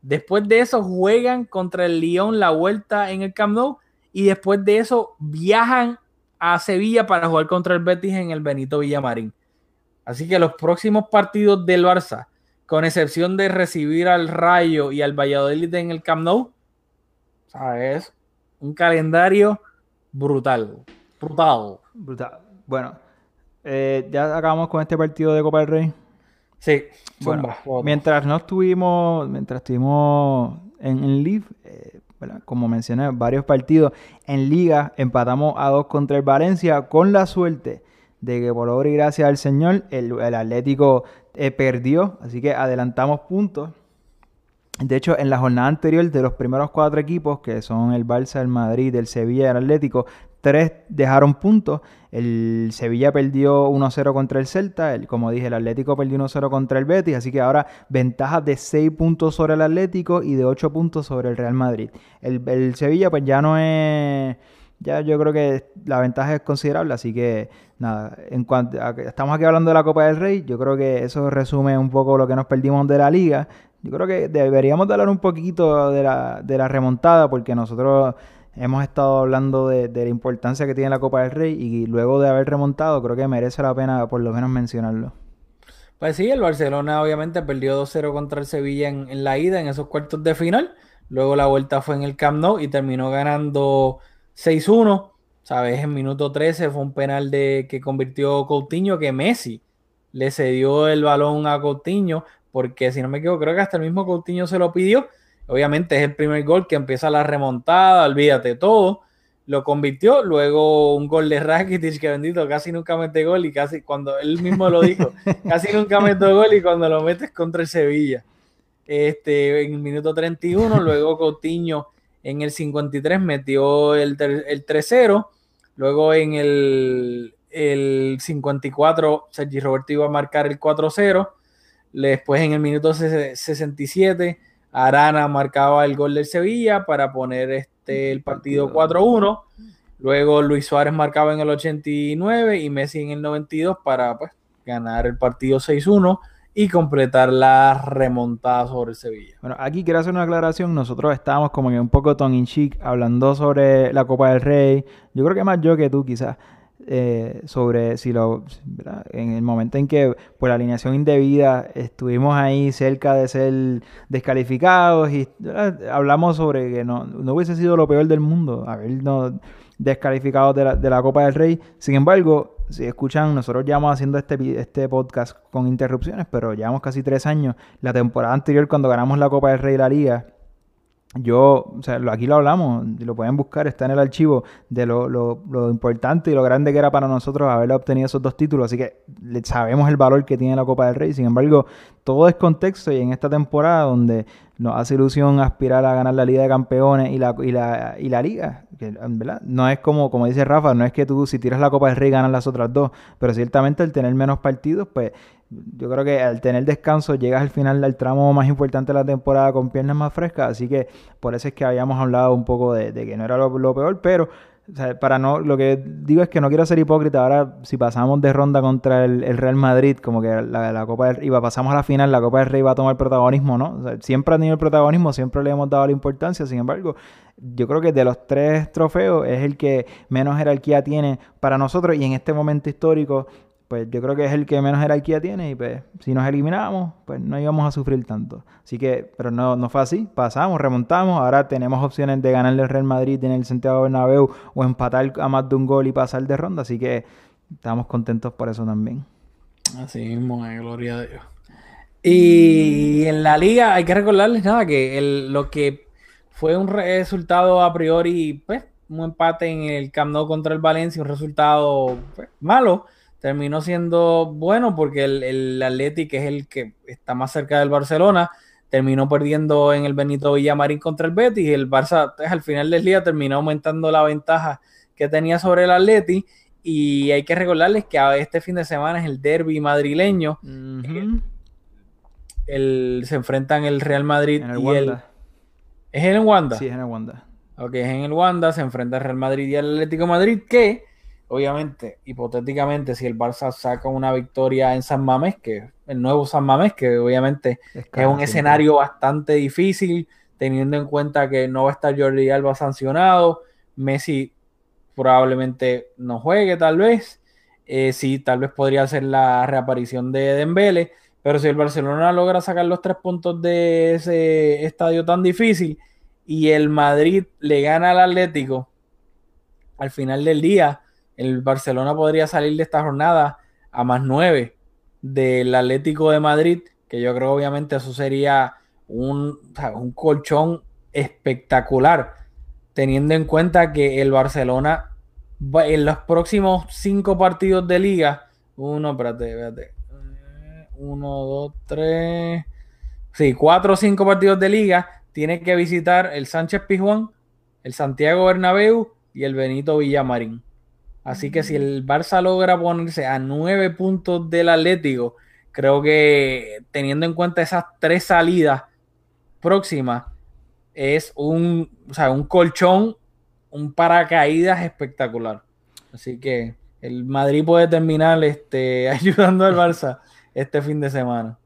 Después de eso juegan contra el Lyon la vuelta en el Camp Nou y después de eso viajan a Sevilla para jugar contra el Betis en el Benito Villamarín. Así que los próximos partidos del Barça, con excepción de recibir al Rayo y al Valladolid en el Camp Nou, ¿sabes? Un calendario brutal. Brutal. Brutal. Bueno, eh, ya acabamos con este partido de Copa del Rey. Sí. Bueno, mientras no estuvimos, mientras estuvimos en, en Live, eh, como mencioné, varios partidos en Liga, empatamos a dos contra el Valencia con la suerte de que por obra y gracia del Señor el, Atlético eh, perdió, así que adelantamos puntos. De hecho, en la jornada anterior de los primeros cuatro equipos, que son el Barça, el Madrid, el Sevilla y el Atlético, tres dejaron puntos. El Sevilla perdió 1-0 contra el Celta, el, como dije, el Atlético perdió 1-0 contra el Betis, así que ahora ventajas de 6 puntos sobre el Atlético y de 8 puntos sobre el Real Madrid. El, el Sevilla pues ya no es ya yo creo que la ventaja es considerable, así que nada, en cuanto estamos aquí hablando de la Copa del Rey, yo creo que eso resume un poco lo que nos perdimos de la liga. Yo creo que deberíamos hablar un poquito de la, de la remontada, porque nosotros hemos estado hablando de, la importancia que tiene la Copa del Rey y luego de haber remontado, creo que merece la pena por lo menos mencionarlo. Pues sí, el Barcelona obviamente perdió 2-0 contra el Sevilla en, en, la ida, en esos cuartos de final. Luego la vuelta fue en el Camp Nou y terminó ganando 6-1, ¿sabes? En minuto 13 fue un penal de que convirtió Coutinho que Messi le cedió el balón a Coutinho, porque si no me equivoco, creo que hasta el mismo Coutinho se lo pidió. Obviamente es el primer gol que empieza la remontada, olvídate todo. Lo convirtió, luego un gol de Rakitic que bendito, casi nunca mete gol y casi cuando él mismo lo dijo, [laughs] casi nunca mete gol y cuando lo metes contra el Sevilla. Este, en el minuto 31, luego Coutinho en el 53 metió el, el 3-0. Luego en el, el 54 Sergi Roberto iba a marcar el 4-0. Después en el minuto 67 Arana marcaba el gol del Sevilla para poner este, el partido 4-1. Luego Luis Suárez marcaba en el 89 y Messi en el 92 para pues, ganar el partido 6-1 y completar la remontada sobre el Sevilla. Bueno, aquí quiero hacer una aclaración. Nosotros estábamos como en un poco tongue in cheek hablando sobre la Copa del Rey. Yo creo que más yo que tú, quizás. Eh, sobre si lo en el momento en que por la alineación indebida estuvimos ahí cerca de ser descalificados y hablamos sobre que no, no hubiese sido lo peor del mundo habernos descalificados de la, de la Copa del Rey. Sin embargo, si escuchan, nosotros llevamos haciendo este, este podcast con interrupciones, pero llevamos casi tres años. La temporada anterior, cuando ganamos la Copa del Rey y la Liga, yo, o sea, aquí lo hablamos, lo pueden buscar, está en el archivo de lo, lo, lo, importante y lo grande que era para nosotros haber obtenido esos dos títulos, así que sabemos el valor que tiene la Copa del Rey, sin embargo, todo es contexto y en esta temporada donde nos hace ilusión aspirar a ganar la Liga de Campeones y la, y la, y la Liga, ¿verdad? no es como, como dice Rafa, no es que tú si tiras la Copa del Rey ganas las otras dos, pero ciertamente el tener menos partidos, pues yo creo que al tener descanso llegas al final del tramo más importante de la temporada con piernas más frescas, así que por eso es que habíamos hablado un poco de, que no era lo, peor, pero para no, lo que digo es que no quiero ser hipócrita. Ahora, si pasamos de ronda contra el, Real Madrid, como que la, Copa del, iba, pasamos a la final, la Copa del Rey va a tomar protagonismo, ¿no? siempre ha tenido el protagonismo, siempre le hemos dado la importancia. Sin embargo, yo creo que de los tres trofeos es el que menos jerarquía tiene para nosotros y en este momento histórico pues yo creo que es el que menos jerarquía tiene y pues si nos eliminamos, pues no íbamos a sufrir tanto. Así que, pero no, no fue así, pasamos, remontamos, ahora tenemos opciones de ganarle al Real Madrid en el Santiago Bernabéu o empatar a más de un gol y pasar de ronda, así que estamos contentos por eso también. Así mismo, eh, gloria a Dios. Y en la liga hay que recordarles nada, que el, lo que fue un resultado a priori, pues, un empate en el Camp Nou contra el Valencia, un resultado pues, malo terminó siendo bueno porque el, el Atleti, que es el que está más cerca del Barcelona, terminó perdiendo en el Benito Villamarín contra el Betis y el Barça pues, al final del día terminó aumentando la ventaja que tenía sobre el Atleti y hay que recordarles que este fin de semana es el derby madrileño. el, se enfrentan el Real Madrid y el... ¿Es en el Wanda? Sí, es en el Wanda. Ok, es en el Wanda, se enfrenta el Real Madrid y el Atlético Madrid que obviamente, hipotéticamente, si el Barça saca una victoria en San Mamés, que el nuevo San Mamés, que obviamente es, un escenario bastante difícil, teniendo en cuenta que no va a estar Jordi Alba sancionado, Messi probablemente no juegue tal vez, eh, sí, tal vez podría ser la reaparición de Dembele, pero si el Barcelona logra sacar los tres puntos de ese estadio tan difícil y el Madrid le gana al Atlético, al final del día, el Barcelona podría salir de esta jornada a más 9 del Atlético de Madrid, que yo creo obviamente eso sería un, un colchón espectacular, teniendo en cuenta que el Barcelona en los próximos cinco partidos de liga, uno, espérate, espérate, uno, dos, tres, sí, cuatro o cinco partidos de liga, tiene que visitar el Sánchez Pizjuán, el Santiago Bernabéu y el Benito Villamarín. Así que si el Barça logra ponerse a nueve puntos del Atlético, creo que teniendo en cuenta esas tres salidas próximas, es un, un colchón, un paracaídas espectacular. Así que el Madrid puede terminar este, [laughs] ayudando al Barça este fin de semana.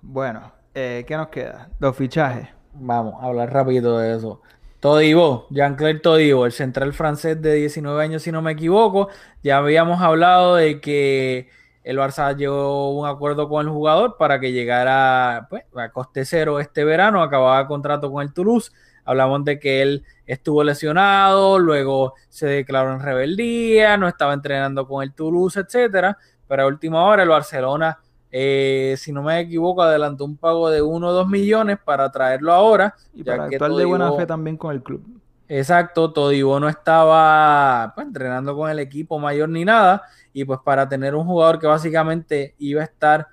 Bueno, eh, ¿qué nos queda? Los fichajes. Vamos a hablar rápido de eso. Todibo, Jean-Claire Todibo, el central francés de 19 años, si no me equivoco. Ya habíamos hablado de que el Barça llegó un acuerdo con el jugador para que llegara pues, a coste cero este verano, acababa contrato con el Toulouse. Hablamos de que él estuvo lesionado, luego se declaró en rebeldía, no estaba entrenando con el Toulouse, etcétera. Pero a última hora el Barcelona eh, si no me equivoco, adelantó un pago de 1 o 2 millones para traerlo ahora. Y para actuar de buena fe también con el club. Exacto, Todibo no estaba pues, entrenando con el equipo mayor ni nada. Y pues para tener un jugador que básicamente iba a estar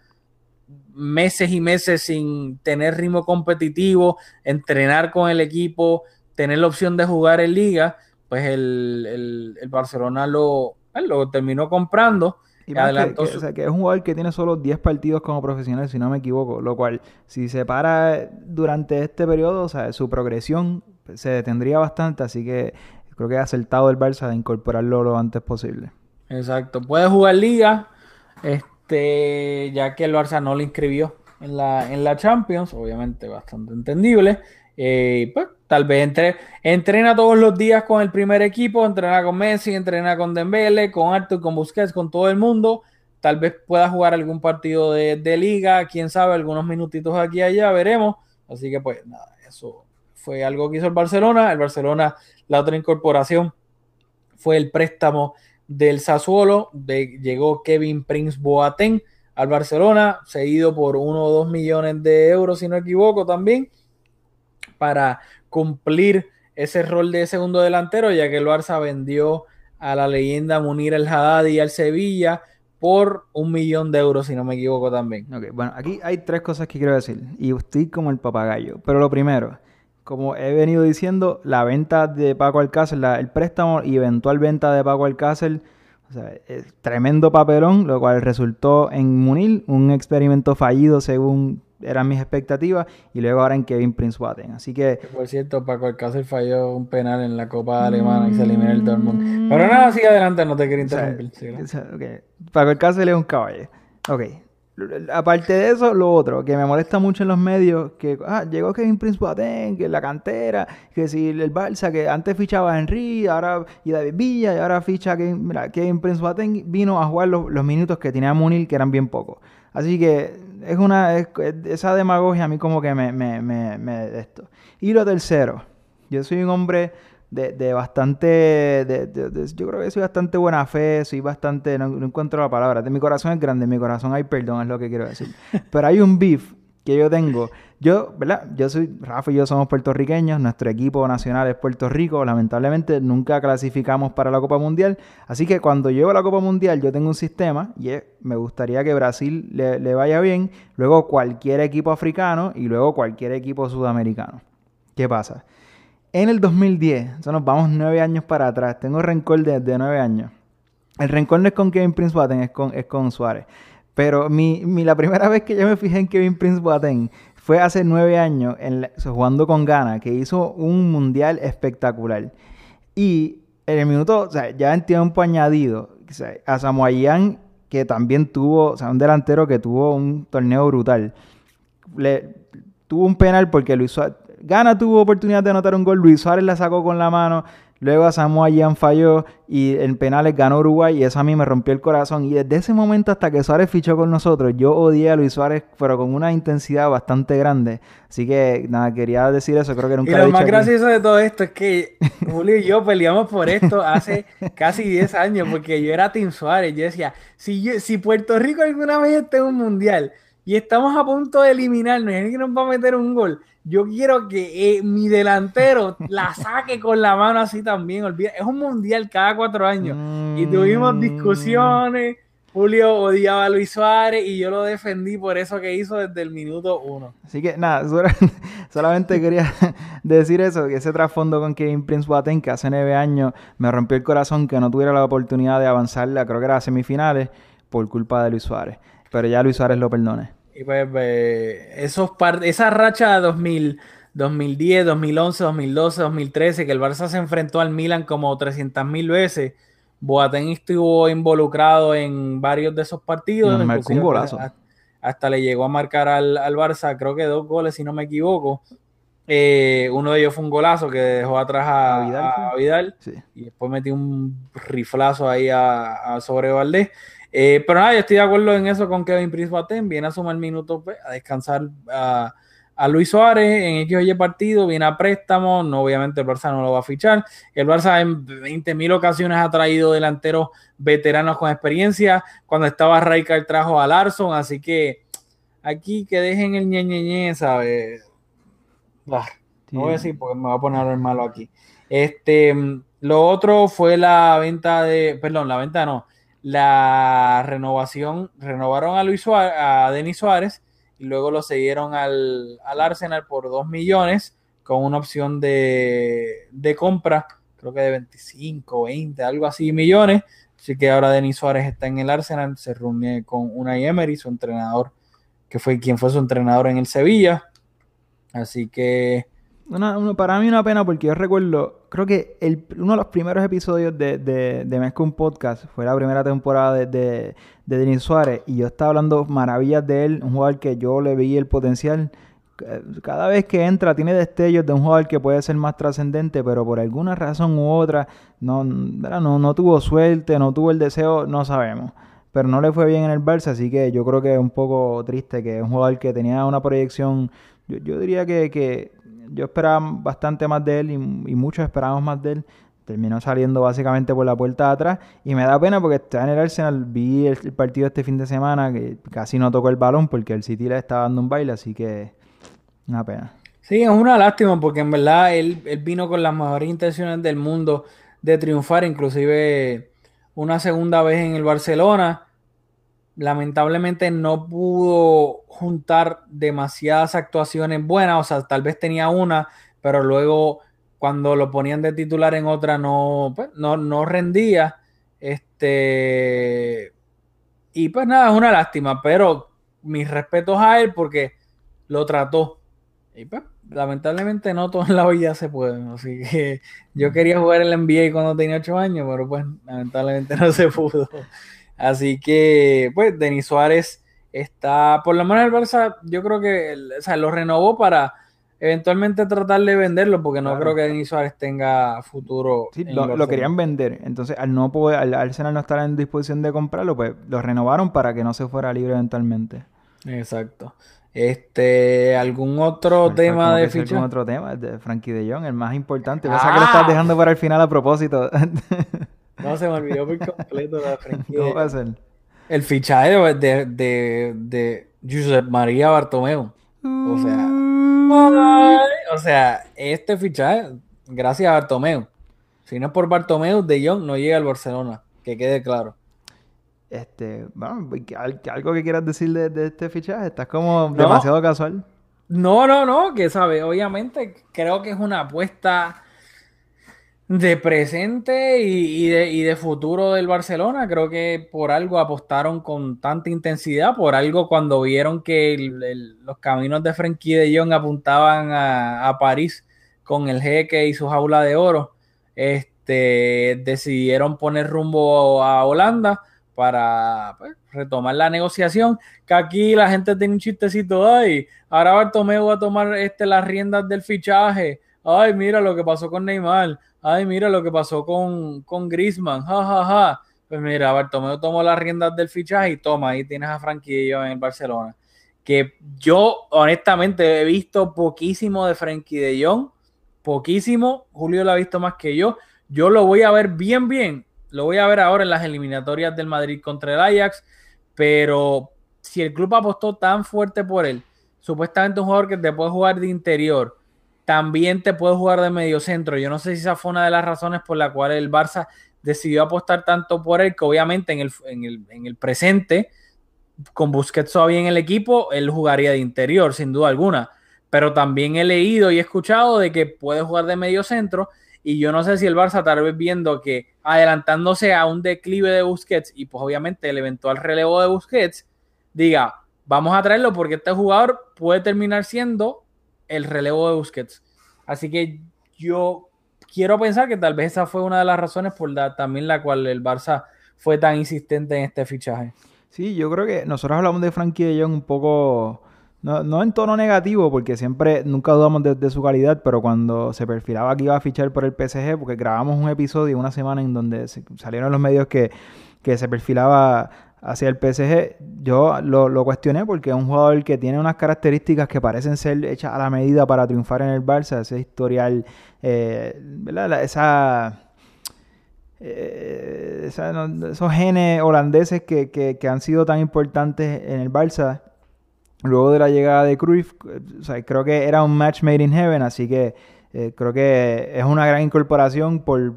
meses y meses sin tener ritmo competitivo, entrenar con el equipo, tener la opción de jugar en liga, pues el, el Barcelona lo, lo terminó comprando. Y que, o sea, que es un jugador que tiene solo 10 partidos como profesional, si no me equivoco. Lo cual, si se para durante este periodo, o sea, su progresión se detendría bastante. Así que creo que es acertado el Barça de incorporarlo lo antes posible. Exacto. Puede jugar liga, este, ya que el Barça no le inscribió en la, en la Champions, obviamente bastante entendible. Eh, pues tal vez entre, entrena todos los días con el primer equipo, entrena con Messi, entrena con Dembele, con Arthur, con Busquets, con todo el mundo. Tal vez pueda jugar algún partido de, liga, quién sabe, algunos minutitos aquí y allá, veremos. Así que pues nada, eso fue algo que hizo el Barcelona. El Barcelona, la otra incorporación fue el préstamo del Sassuolo, de, llegó Kevin Prince Boateng al Barcelona, seguido por uno o dos millones de euros, si no equivoco, también para cumplir ese rol de segundo delantero, ya que el Barça vendió a la leyenda Munir el Haddad y al Sevilla por un millón de euros, si no me equivoco también. Bueno, aquí hay tres cosas que quiero decir, y estoy como el papagayo. Pero lo primero, como he venido diciendo, la venta de Paco Alcácer, el préstamo y eventual venta de Paco Alcácer, o sea, es tremendo papelón, lo cual resultó en Munir un experimento fallido según eran mis expectativas, y luego ahora en Kevin Prince Watten. Así que. Por cierto, Paco Alcácer falló un penal en la Copa Alemana y se eliminó el Dortmund. Pero nada, sigue adelante, no te quería interrumpir. Paco Alcácer es un caballo. Ok. Aparte de eso, lo otro que me molesta mucho en los medios, que ah, llegó Kevin Prince Boateng, que la cantera, que si el Barça, que antes fichaba a Henry, ahora y David Villa, y ahora ficha que mira, Kevin Prince Boateng vino a jugar los, los minutos que tenía Munil, que eran bien pocos. Así que es una, esa demagogia a mí como que me, me, me, esto. Y lo tercero, yo soy un hombre de, de bastante, de, yo creo que soy bastante buena fe, soy bastante, no, encuentro la palabra, de mi corazón es grande, en mi corazón hay perdón, es lo que quiero decir. [laughs] Pero hay un beef que yo tengo. Yo, ¿verdad? Yo soy, Rafa y yo somos puertorriqueños, nuestro equipo nacional es Puerto Rico, lamentablemente nunca clasificamos para la Copa Mundial, así que cuando llego a la Copa Mundial yo tengo un sistema y me gustaría que Brasil le, vaya bien, luego cualquier equipo africano y luego cualquier equipo sudamericano. ¿Qué pasa? En el 2010, eso nos vamos nueve años para atrás, tengo rencor de, de nueve años. El rencor no es con Kevin Prince Boateng, es con, es con Suárez. Pero mi, mi, la primera vez que yo me fijé en Kevin Prince Boateng fue hace nueve años en jugando con Ghana, que hizo un mundial espectacular. Y en el minuto, o sea, ya en tiempo añadido, o sea, a Samoayan, que también tuvo, o sea, un delantero que tuvo un torneo brutal, le tuvo un penal porque Luis Suárez, Ghana tuvo oportunidad de anotar un gol, Luis Suárez la sacó con la mano, Luego a Samoa Gyan falló y en penales ganó Uruguay y eso a mí me rompió el corazón. Y desde ese momento hasta que Suárez fichó con nosotros, yo odié a Luis Suárez, pero con una intensidad bastante grande. Así que nada, quería decir eso, creo que nunca Y lo, más gracioso de todo esto es que [laughs] Julio y yo peleamos por esto hace casi 10 años, porque yo era Team Suárez. Yo decía, si, si Puerto Rico alguna vez esté en un mundial y estamos a punto de eliminarnos y alguien nos va a meter un gol, yo quiero que eh, mi delantero la [laughs] saque con la mano así también. Olvida, es un mundial cada cuatro años. Y tuvimos mm. discusiones. Julio odiaba a Luis Suárez y yo lo defendí por eso que hizo desde el minuto uno. Así que nada, [laughs] solamente quería [laughs] decir eso, que ese trasfondo con Kevin Prince Boateng, que hace nueve años me rompió el corazón que no tuviera la oportunidad de avanzarla, creo que era a semifinales, por culpa de Luis Suárez. Pero ya Luis Suárez lo perdone. Y pues, esos esa racha de 2000, 2010, 2011, 2012, 2013, que el Barça se enfrentó al Milan como 300 mil veces, Boateng estuvo involucrado en varios de esos partidos. un golazo. Hasta, le llegó a marcar al, Barça, creo que dos goles, si no me equivoco. Eh, uno de ellos fue un golazo que dejó atrás a, Vidal, y después metió un riflazo ahí a, a sobre Valdés. Eh, pero nada, yo estoy de acuerdo en eso con Kevin Prince Baten. Viene a sumar minutos pues, a descansar a, Luis Suárez en XY partido, viene a préstamo. No, obviamente el Barça no lo va a fichar. El Barça en 20.000 ocasiones ha traído delanteros veteranos con experiencia. Cuando estaba Raikal trajo a Larson, así que aquí que dejen el ñe, ¿sabes? no voy a decir porque me va a poner el malo aquí. Este, lo otro fue la venta de, perdón, la venta no, la renovación, renovaron a Luis Suárez, a Denis Suárez y luego lo siguieron al, Arsenal por 2 millones con una opción de, compra. creo que de 25, 20, algo así millones. Así que ahora Denis Suárez está en el Arsenal, se reúne con Unai Emery, su entrenador, que fue quien fue su entrenador en el Sevilla. Así que para mí una pena porque yo recuerdo, creo que uno de los primeros episodios de, de, de Podcast fue la primera temporada de, de, Denis Suárez y yo estaba hablando maravillas de él, un jugador que yo le vi el potencial. Cada vez que entra tiene destellos de un jugador que puede ser más trascendente, pero por alguna razón u otra no, no, no tuvo suerte, no tuvo el deseo, no sabemos pero no le fue bien en el Barça, así que yo creo que es un poco triste que un jugador que tenía una proyección, yo, yo diría que yo esperaba bastante más de él y, muchos esperábamos más de él. Terminó saliendo básicamente por la puerta de atrás y me da pena porque está en el Arsenal. Vi el, partido este fin de semana que casi no tocó el balón porque el City le estaba dando un baile, así que una pena. Sí, es una lástima porque en verdad él, él vino con las mejores intenciones del mundo de triunfar, inclusive una segunda vez en el Barcelona lamentablemente no pudo juntar demasiadas actuaciones buenas, o sea, tal vez tenía una, pero luego cuando lo ponían de titular en otra no, pues, no, no rendía. Este, y pues nada, es una lástima, pero mis respetos a él porque lo trató. Y pues, lamentablemente no todo en la vida se puede. Así que yo quería jugar en el NBA cuando tenía 8 años, pero pues lamentablemente no se pudo. Así que, pues, Denis Suárez está, por lo menos el Barça, yo creo que, o sea, lo renovó para eventualmente tratar de venderlo, porque no creo que Denis Suárez tenga futuro. Sí, lo, querían vender. Entonces, al no poder, al Arsenal no estar en disposición de comprarlo, pues lo renovaron para que no se fuera libre eventualmente. Exacto. Este, ¿algún otro tema de ficha? ¿Algún otro tema? De Frankie de Jong, el más importante. Pasa que lo estás dejando para el final a propósito. [laughs] No, se me olvidó por completo la [laughs] franquicia. ¿Cómo va a ser? El fichaje de, de, de, Josep María Bartomeu. O sea, o sea, este fichaje, gracias a Bartomeu. Si no es por Bartomeu, De Jong no llega al Barcelona. Que quede claro. Este, bueno, algo que quieras decir de, este fichaje, estás como demasiado casual. No, no, no, que sabe, obviamente creo que es una apuesta de presente y, de, futuro del Barcelona. Creo que por algo apostaron con tanta intensidad, por algo cuando vieron que los caminos de Frenkie de Jong apuntaban a, París con el jeque y su jaula de oro, este, decidieron poner rumbo a Holanda para pues, retomar la negociación. Que aquí la gente tiene un chistecito, ay, ahora Bartomeu va a tomar este, las riendas del fichaje. Ay, mira lo que pasó con Neymar ay, mira lo que pasó con, con Grisman, ja, ja, Pues mira, Bartomeu tomó las riendas del fichaje y toma, ahí tienes a Franquillo en el Barcelona. Que yo, honestamente, he visto poquísimo de Frankie de Jong, poquísimo. Julio lo ha visto más que yo. Yo lo voy a ver bien, bien. Lo voy a ver ahora en las eliminatorias del Madrid contra el Ajax. Pero si el club apostó tan fuerte por él, supuestamente un jugador que te puede jugar de interior, también te puede jugar de medio centro. Yo no sé si esa fue una de las razones por la cual el Barça decidió apostar tanto por él, que obviamente en el, en el, presente, con Busquets todavía en el equipo, él jugaría de interior, sin duda alguna. Pero también he leído y he escuchado de que puede jugar de medio centro. Y yo no sé si el Barça, tal vez viendo que adelantándose a un declive de Busquets y pues obviamente el eventual relevo de Busquets, diga, vamos a traerlo porque este jugador puede terminar siendo el relevo de Busquets. Así que yo quiero pensar que tal vez esa fue una de las razones por la, también la cual el Barça fue tan insistente en este fichaje. Sí, yo creo que nosotros hablamos de Frankie de Jong un poco, no, en tono negativo, porque siempre, nunca dudamos de, su calidad, pero cuando se perfilaba que iba a fichar por el PSG, porque grabamos un episodio una semana en donde salieron los medios que, que se perfilaba hacia el PSG, yo lo, cuestioné porque es un jugador que tiene unas características que parecen ser hechas a la medida para triunfar en el Barça, ese historial, eh, ¿verdad? Esa, eh, esos genes holandeses que, han sido tan importantes en el Barça. Luego de la llegada de Cruyff, creo que era un match made in heaven, así que eh, creo que es una gran incorporación por,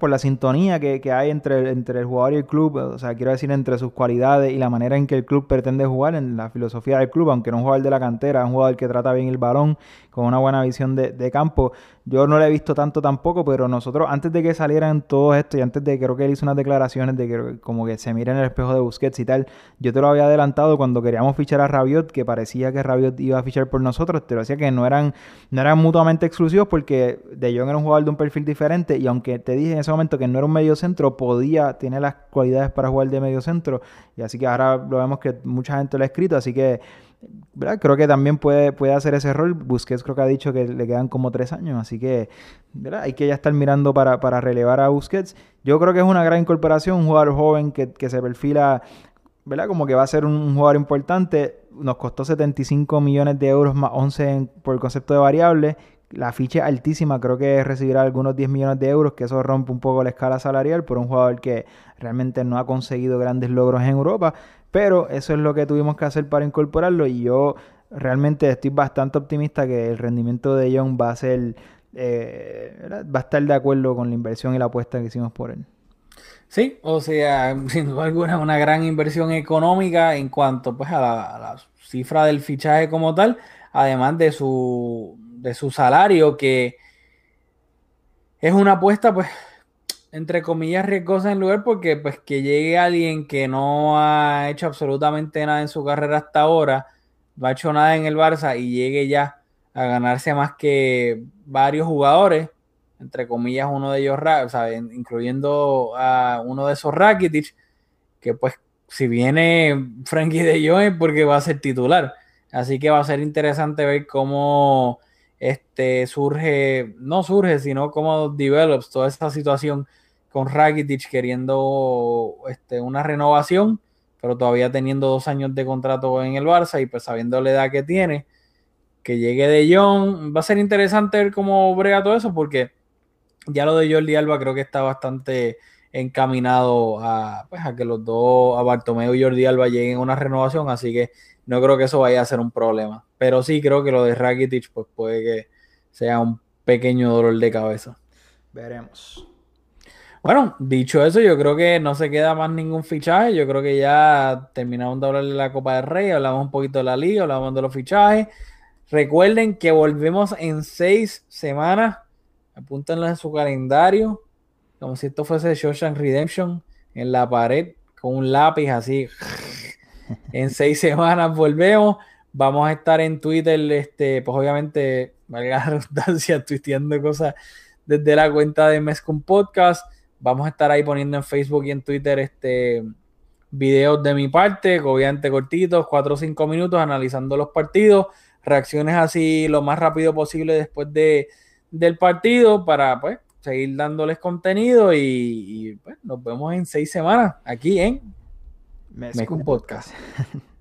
por la sintonía que, hay entre, entre el jugador y el club, o sea, quiero decir, entre sus cualidades y la manera en que el club pretende jugar, en la filosofía del club, aunque no un jugador de la cantera, es un jugador que trata bien el balón, con una buena visión de, de campo. Yo no lo he visto tanto tampoco, pero nosotros, antes de que salieran todo esto y antes de, creo que él hizo unas declaraciones de que como que se mira en el espejo de Busquets y tal, yo te lo había adelantado cuando queríamos fichar a Rabiot, que parecía que Rabiot iba a fichar por nosotros, te lo decía que no eran, no eran mutuamente exclusivos porque De Jong era un jugador de un perfil diferente y aunque te dije en ese momento que no era un medio centro, podía, tiene las cualidades para jugar de medio centro y así que ahora lo vemos que mucha gente lo ha escrito, así que creo que también puede, puede hacer ese rol. Busquets creo que ha dicho que le quedan como tres años, así que hay que ya estar mirando para, para, relevar a Busquets. Yo creo que es una gran incorporación, un jugador joven que, que se perfila ¿verdad? Como que va a ser un jugador importante. Nos costó 75 millones de euros más 11 por el concepto de variable. La ficha altísima, creo que recibirá algunos 10 millones de euros, que eso rompe un poco la escala salarial por un jugador que realmente no ha conseguido grandes logros en Europa. Pero eso es lo que tuvimos que hacer para incorporarlo y yo realmente estoy bastante optimista que el rendimiento de Young va a ser, eh, va a estar de acuerdo con la inversión y la apuesta que hicimos por él. Sí, o sea, [laughs] sin duda alguna una gran inversión económica en cuanto pues a la, cifra del fichaje como tal, además de su, de su salario que es una apuesta pues entre comillas riesgosa en lugar porque pues que llegue alguien que no ha hecho absolutamente nada en su carrera hasta ahora, no ha hecho nada en el Barça y llegue ya a ganarse más que varios jugadores, entre comillas, uno de ellos, incluyendo a uno de esos Rakitic, que pues si viene Frankie de Jong porque va a ser titular. Así que va a ser interesante ver cómo este surge, no surge, sino cómo develops toda esta situación con Rakitic queriendo este, una renovación, pero todavía teniendo dos años de contrato en el Barça y pues sabiendo la edad que tiene, que llegue de Jong, va a ser interesante ver cómo brega todo eso porque ya lo de Jordi Alba creo que está bastante encaminado a, pues, a que los dos, a Bartomeu y Jordi Alba lleguen a una renovación, así que no creo que eso vaya a ser un problema. Pero sí creo que lo de Rakitic pues puede que sea un pequeño dolor de cabeza. Veremos. Bueno, dicho eso, yo creo que no se queda más ningún fichaje. Yo creo que ya terminamos de hablar de la Copa del Rey, hablamos un poquito de la liga, hablamos de los fichajes. Recuerden que volvemos en seis semanas apúntenlo en su calendario, como si esto fuese Shawshank Redemption, en la pared, con un lápiz así. En seis semanas volvemos. Vamos a estar en Twitter, este, pues obviamente, valga la [laughs] redundancia, tuiteando cosas desde la cuenta de Mescom Podcast. Vamos a estar ahí poniendo en Facebook y en Twitter este videos de mi parte, obviamente cortitos, cuatro o cinco minutos, analizando los partidos, reacciones así lo más rápido posible después de, del partido para pues seguir dándoles contenido y, pues, nos vemos en seis semanas aquí en Mezcum Podcast. [laughs]